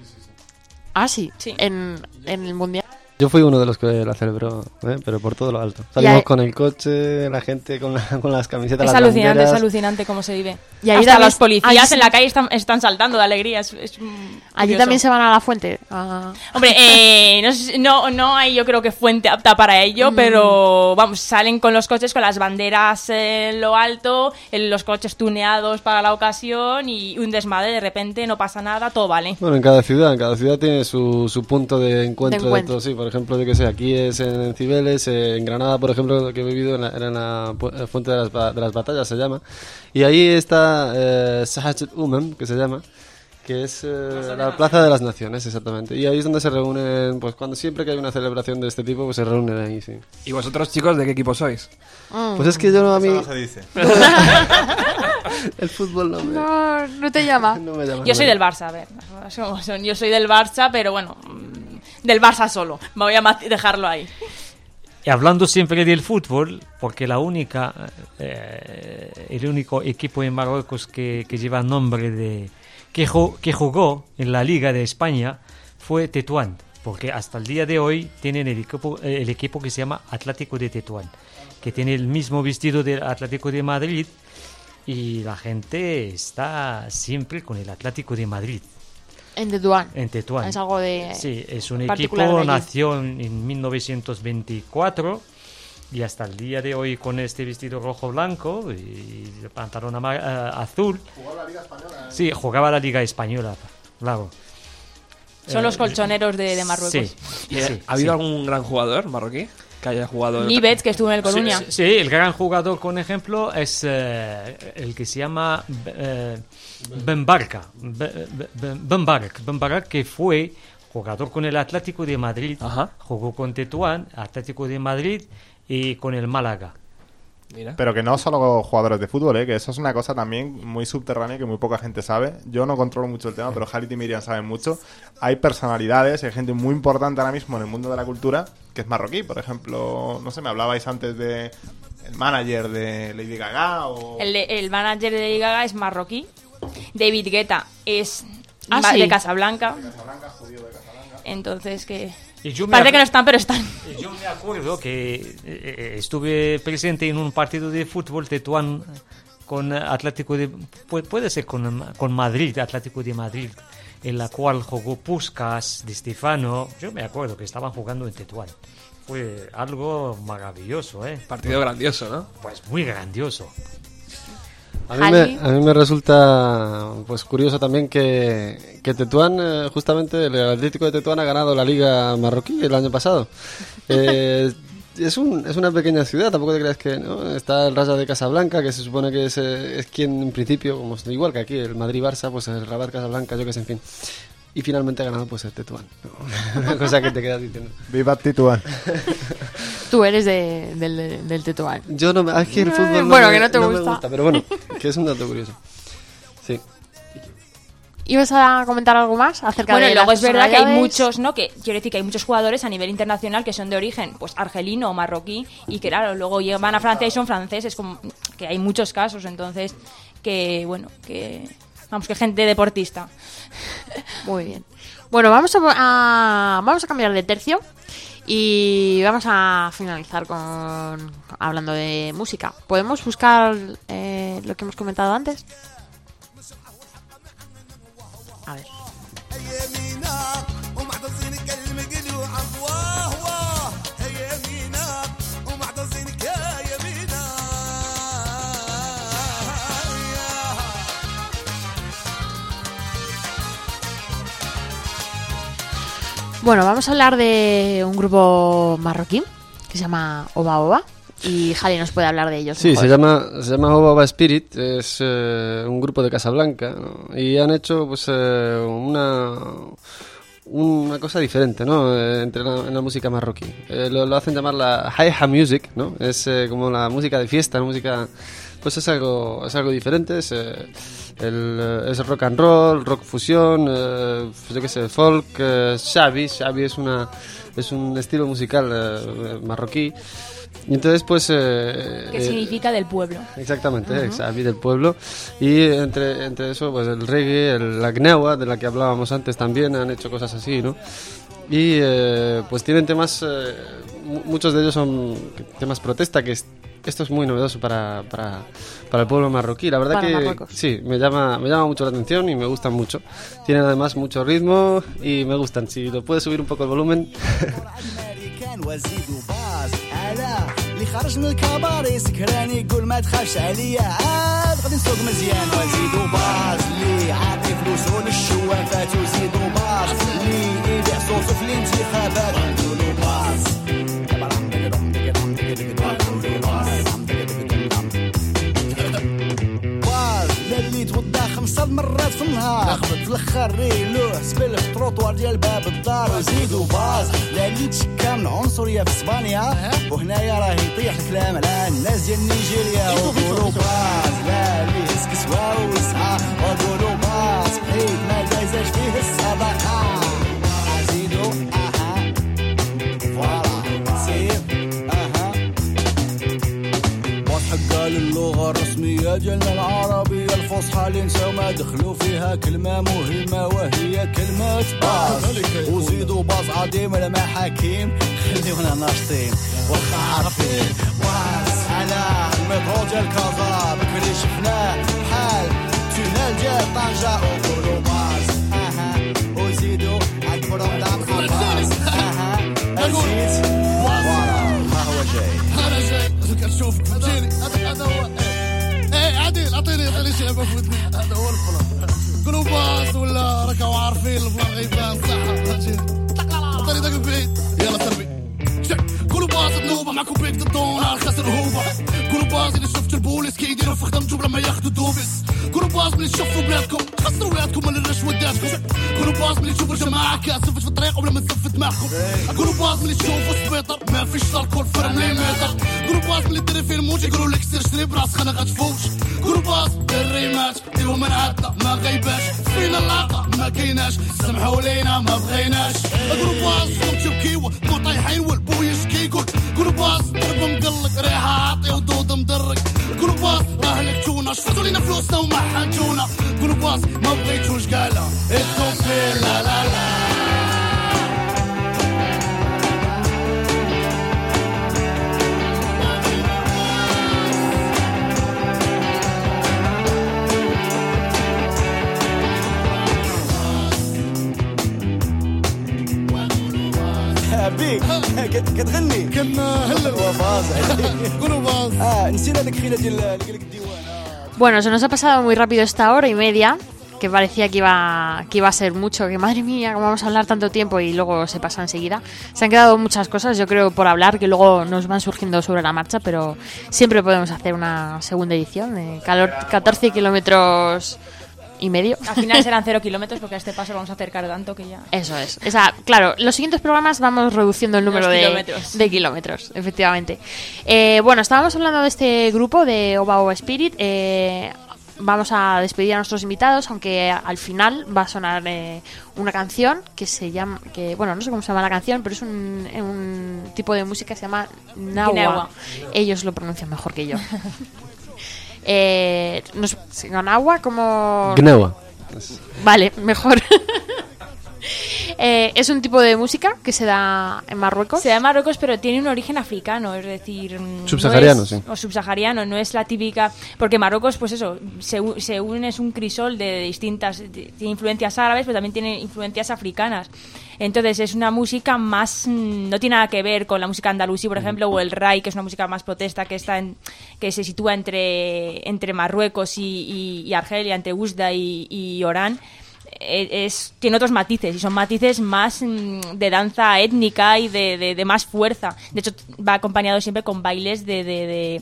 Ah, sí, Sí. En, en el mundial. Yo fui uno de los que la celebró, ¿eh? pero por todo lo alto. Salimos eh. con el coche, la gente con, la- con las camisetas, Es las alucinante, es banderas. alucinante cómo se vive. Y ahí Hasta también- los policías ahí en la calle están, están saltando de alegría. Es, es, mm, Allí también se van a la fuente. Hombre, eh, no, no, no hay yo creo que fuente apta para ello, Mm. pero vamos, salen con los coches con las banderas en lo alto, en los coches tuneados para la ocasión y un desmadre, de repente no pasa nada, todo vale. Bueno, en cada ciudad, en cada ciudad tiene su, su punto de encuentro de, encuentro. todo. Sí, por ejemplo, yo que sé, aquí es en, en Cibeles, en Granada, por ejemplo, lo que he vivido en la, era en la eh, Fuente de las, de las Batallas, se llama. Y ahí está eh, Umem, que se llama, que es eh, la Plaza de las Naciones, exactamente. Y ahí es donde se reúnen, pues cuando siempre que hay una celebración de este tipo, pues se reúnen ahí, sí. ¿Y vosotros, chicos, de qué equipo sois? Pues es que yo no, a mí, Eso no se dice. el fútbol no me, No, no te llama. no me llama. Yo soy del Barça, a ver, yo soy del Barça, pero bueno, mm, del Barça solo, me voy a dejarlo ahí. Y hablando siempre del fútbol, porque la única, eh, el único equipo en Marruecos que, que lleva nombre de que, que jugó en la Liga de España fue Tetuán, porque hasta el día de hoy tienen el equipo, el equipo que se llama Atlético de Tetuán, que tiene el mismo vestido del Atlético de Madrid y la gente está siempre con el Atlético de Madrid En Tetuán. en Tetuán. Es algo de. Sí, es un equipo, nació en en 1924 y hasta el día de hoy con este vestido rojo-blanco y el pantalón eh, azul. ¿Jugaba la Liga Española? Sí, jugaba la Liga Española, claro. Son Eh, los colchoneros de, de Marruecos. Sí, ¿Y, sí, ¿Ha habido sí. algún gran jugador marroquí que haya jugado? Nibets, que estuvo en el Coruña. Sí, sí, el gran jugador, con ejemplo, es eh, el que se llama eh, Ben Barca. Be- Be- Be- Ben Barak. Ben Barak, que fue jugador con el Atlético de Madrid, Ajá. jugó con Tetuán, Atlético de Madrid y con el Málaga. Mira. Pero que no solo jugadores de fútbol, ¿eh? que eso es una cosa también muy subterránea que muy poca gente sabe. Yo no controlo mucho el tema, pero Halit y Miriam saben mucho. Hay personalidades, hay gente muy importante ahora mismo en el mundo de la cultura que es marroquí. Por ejemplo, no sé, me hablabais antes de el manager de Lady Gaga o... El, el manager de Lady Gaga es marroquí. David Guetta es Ah, sí. de Casablanca. Entonces que... Y yo Parece que no están, pero están. Yo me acuerdo que eh, eh, estuve presente en un partido de fútbol Tetuán con Atlético de pu- puede ser con, con Madrid, Atlético de Madrid, en la cual jugó Puskas, Di Stefano. Yo me acuerdo que estaban jugando en Tetuán. Fue algo maravilloso, ¿eh? Partido grandioso, ¿no? Pues muy grandioso. A mí, me, a mí me resulta pues curioso también que, que Tetuán, eh, justamente el Atlético de Tetuán ha ganado la Liga Marroquí el año pasado. Eh, es, un, es una pequeña ciudad, tampoco te creas que ¿no? está el Raja de Casablanca, que se supone que es, eh, es quien en principio, como igual que aquí, el Madrid-Barça, pues el Rabat Casablanca, yo que sé, en fin. Y finalmente ha ganado pues el Tetuán. ¿no? Una cosa que te quedas diciendo. Viva Tituán. Tú eres de- del, del Tetuán. Yo no me... Es que el fútbol no, Bueno, me, que no te me gusta. Pero bueno, que es un dato curioso. Sí. ¿Ibas a comentar algo más acerca Bueno, de luego las es verdad que hay muchos, ¿no? Que quiero decir que hay muchos jugadores a nivel internacional que son de origen, pues argelino o marroquí y que claro, luego llegan a Francia y son franceses, como que hay muchos casos, entonces que bueno, que vamos que gente deportista. Muy bien. Bueno, vamos a, a- vamos a cambiar de tercio y vamos a finalizar con hablando de música. ¿Podemos buscar eh, lo que hemos comentado antes? A ver. Bueno, vamos a hablar de un grupo marroquí que se llama Oba Oba y Jali nos puede hablar de ellos. Sí, mejor. se llama, se llama Oba Oba Spirit, es eh, un grupo de Casablanca ¿no? y han hecho pues eh, una una cosa diferente, ¿no? Eh, entre la, en la música marroquí. Eh, lo, lo hacen llamar la Hi-Ha Music, ¿no? Es eh, como la música de fiesta, la música pues es algo es algo diferente, es eh, el, eh, es rock and roll, rock fusión, eh, yo qué sé, folk, eh, shabi, shabi es una es un estilo musical eh, marroquí. Y entonces pues eh, Que eh, significa del pueblo. Exactamente, uh del pueblo. Y entre, entre eso, pues el reggae, el, la gnawa, de la que hablábamos antes también, han hecho cosas así, ¿no? Y eh, pues tienen temas, muchos de ellos son temas protesta, que es- esto es muy novedoso para, para, para el pueblo marroquí. La verdad Para que Marruecos. sí, me llama, me llama mucho la atención y me gustan mucho. Tienen además mucho ritmo y me gustan. Si lo puedes subir un poco el volumen. امريكان وزيد وباز انا اللي خرج من الكباري سكراني يقول ما تخافش عليا عاد غادي نسوق مزيان وزيد وباز اللي عاطي فلوسو للشوافات وزيد وباز اللي يبيع صوتو في الانتخابات خمسة مرات في النهار. في الأخر ريلوه سبل في التروطوار ديال باب الدار وزيدو باز لا تشكى من عنصرية في إسبانيا. وهنايا راه يطيح الكلام على الناس ديال نيجيريا. وقولوا باز لا اللي هز كسوة وسعة. وقولوا باز حيت ما دايزاش فيه الصدقة. زيدو أها. فوالا. وحق للغة الرسمية ديالنا العربية الفصحى اللي نساو ما دخلوا فيها كلمة مهمة وهي كلمة باز وزيدوا باز عظيم لما حكيم؟ خليونا ناشطين واخا عارفين. باز على المترو ديال كازا بكري شفناه بحال تونيل ديال طنجة وقولوا باز أها. وزيدوا اكبروا دام باز أها. الزيت فوالا ها هو جاي. كنشوفك فهمتيني هذا هو إيه. إيه عادل اعطيني اعطيني شعبه في ودني هذا هو البلان قولوا باص ولا راكم عارفين البلان غيبان صح فهمتيني عطيني داك البيت يلا. قولوا باص النوبة معكم بيك على خسر هوبه قولوا باص اللي شفت البوليس. كيديروا في خدمتهم لما ياخذوا دوبس. قولوا باص ملي تشوفوا بلادكم. خسروا ولادكم من الرشوه داتكم قولوا باص ملي تشوفوا الجماعه كاسفت في الطريق ولا ما تسفت دماغكم. قولوا باص ملي تشوفوا سبيطر. ما فيش الكل في مليمتر. قولوا باص ملي ديري في الموت يقولوا لك سير شري براس خنا غتفوت قولوا باص الريمات. ديروا من عندنا ما غيباش. فينا اللاقه ما كايناش سمحوا لينا ما بغيناش. قولوا باص صوت تبكيوا مو طايحين والبو يشكي. يقول قولوا باص ضرب مقلق ريحة عاطي ودود مدرك قولوا باص راه لكتونا شفتوا لينا فلوسنا وما حاجونا. قولوا باص ما بغيتوش قالها التوفيق لا لا لا. كتغني كنهلل وفاز قولوا باص اه نسينا ديك خيله ديال اللي قال لك الديوان Bueno, se nos ha pasado muy rápido esta hora y media que parecía que iba, que iba a ser mucho, que madre mía, cómo vamos a hablar tanto tiempo y luego se pasa enseguida. Se han quedado muchas cosas, yo creo, por hablar, que luego nos van surgiendo sobre la marcha, pero siempre podemos hacer una segunda edición de calor, 14 kilómetros y medio. Al final serán cero kilómetros porque a este paso vamos a acercar tanto que ya. Eso es. O sea, claro, los siguientes programas vamos reduciendo el número de kilómetros. de kilómetros, efectivamente. Eh, bueno, estábamos hablando de este grupo de Oba Oba Spirit. eh, vamos a despedir a nuestros invitados, aunque al final va a sonar eh, una canción que se llama, que bueno, no sé cómo se llama la canción, pero es un, un tipo de música que se llama Nawa. Ellos lo pronuncian mejor que yo. eh, nos, Gnawa como Gnewa. Vale, mejor. Eh, es un tipo de música que se da en Marruecos. Se da en Marruecos, pero tiene un origen africano, es decir... mm, no Subsahariano, es- sí. O subsahariano, no es la típica... Porque Marruecos, pues eso, se, u- se une, es un crisol de distintas... de- tiene influencias árabes, pero también tiene influencias africanas. Entonces es una música más... mm, No tiene nada que ver con la música andalusí, por ejemplo, o el rai, que es una música más protesta, que está en, que se sitúa entre, entre Marruecos y, y- y Argelia, entre Usda y, y Orán es, tiene otros matices y son matices más mm, de danza étnica y de, de- de más fuerza. De hecho, va acompañado siempre con bailes de... de- de,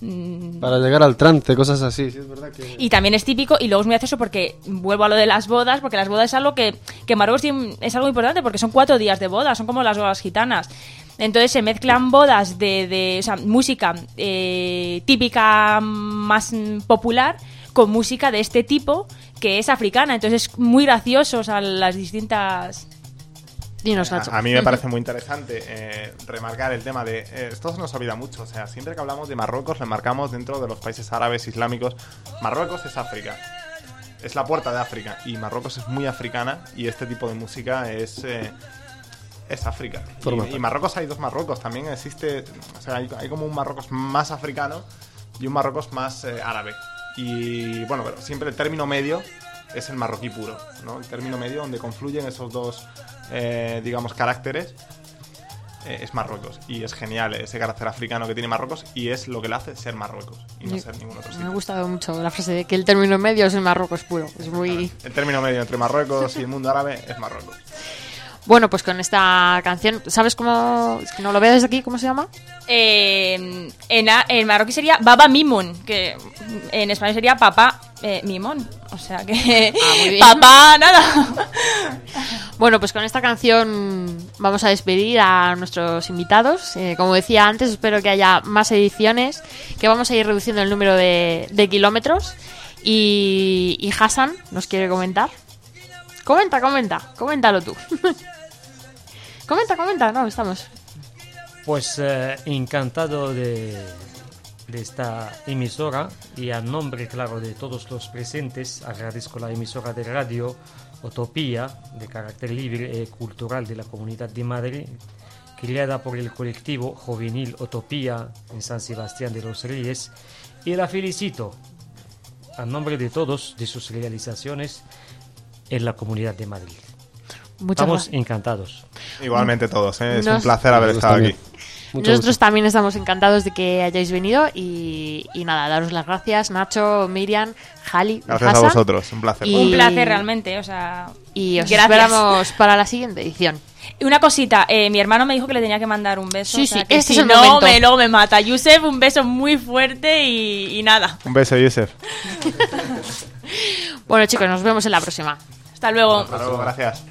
mm, Para llegar al trance, cosas así. Sí, es verdad que... y también es típico, y luego es muy gracioso porque vuelvo a lo de las bodas, porque las bodas es algo que, que en Marruecos tiene- es algo importante, porque son cuatro días de bodas, son como las bodas gitanas. Entonces se mezclan bodas de, de o sea, música eh, típica más mm, popular con música de este tipo que es africana. Entonces es muy gracioso, o sea, las distintas... Dinos, Nacho. A, a mí me parece muy interesante eh, remarcar el tema de. eh, esto se nos olvida mucho. O sea, siempre que hablamos de Marruecos, remarcamos dentro de los países árabes, islámicos. Marruecos es África. Es la puerta de África. Y Marruecos es muy africana. Y este tipo de música es. eh, es África. Y. Marruecos hay dos Marruecos. También existe. O sea, hay, hay como un Marruecos más africano y un Marruecos más eh, árabe. Y bueno, pero siempre el término medio es el marroquí puro, ¿no? El término medio donde confluyen esos dos, eh, digamos, caracteres eh, es Marruecos. Y es genial ese carácter africano que tiene Marruecos y es lo que le hace ser Marruecos y no Sí. ser ningún otro Me ha sitio. gustado mucho la frase de que el término medio es el Marruecos puro. Es muy... El término medio entre Marruecos y el mundo árabe es Marruecos. Bueno, pues con esta canción, ¿sabes cómo? Es que no lo veo desde aquí, ¿cómo se llama? Eh, en, en marroquí sería Baba Mimon, que en español sería Papá eh, Mimón. O sea que... Ah. Papá, nada. Bueno, pues con esta canción vamos a despedir a nuestros invitados. Eh, como decía antes, espero que haya más ediciones, que vamos a ir reduciendo el número de, de kilómetros. Y, y Hassan nos quiere comentar. Comenta, comenta, coméntalo tú. comenta, comenta, no, estamos. Pues eh, encantado de, esta emisora y a nombre, claro, de todos los presentes, agradezco la emisora de radio Utopía, de carácter libre y cultural de la Comunidad de Madrid, creada por el colectivo juvenil Utopía en San Sebastián de los Reyes, y la felicito a nombre de todos de sus realizaciones en la Comunidad de Madrid. Muchas Estamos gracias. encantados. Igualmente todos, ¿eh? es Nos- un placer haber Nosotros estado también. aquí. Mucho Nosotros gusto. también estamos encantados de que hayáis venido y, y nada, daros las gracias, Nacho, Miriam, Jali, Gracias a vosotros, un placer. Y- Un placer realmente, o sea... Y os gracias. esperamos para la siguiente edición. Y Una cosita, eh, mi hermano me dijo que le tenía que mandar un beso. Sí, o sea sí, que este si es el no, momento. me, luego me mata. Yusef, un beso muy fuerte y, y nada. Un beso, Yusef. Bueno chicos, nos vemos en la próxima. Hasta luego. Hasta luego, gracias.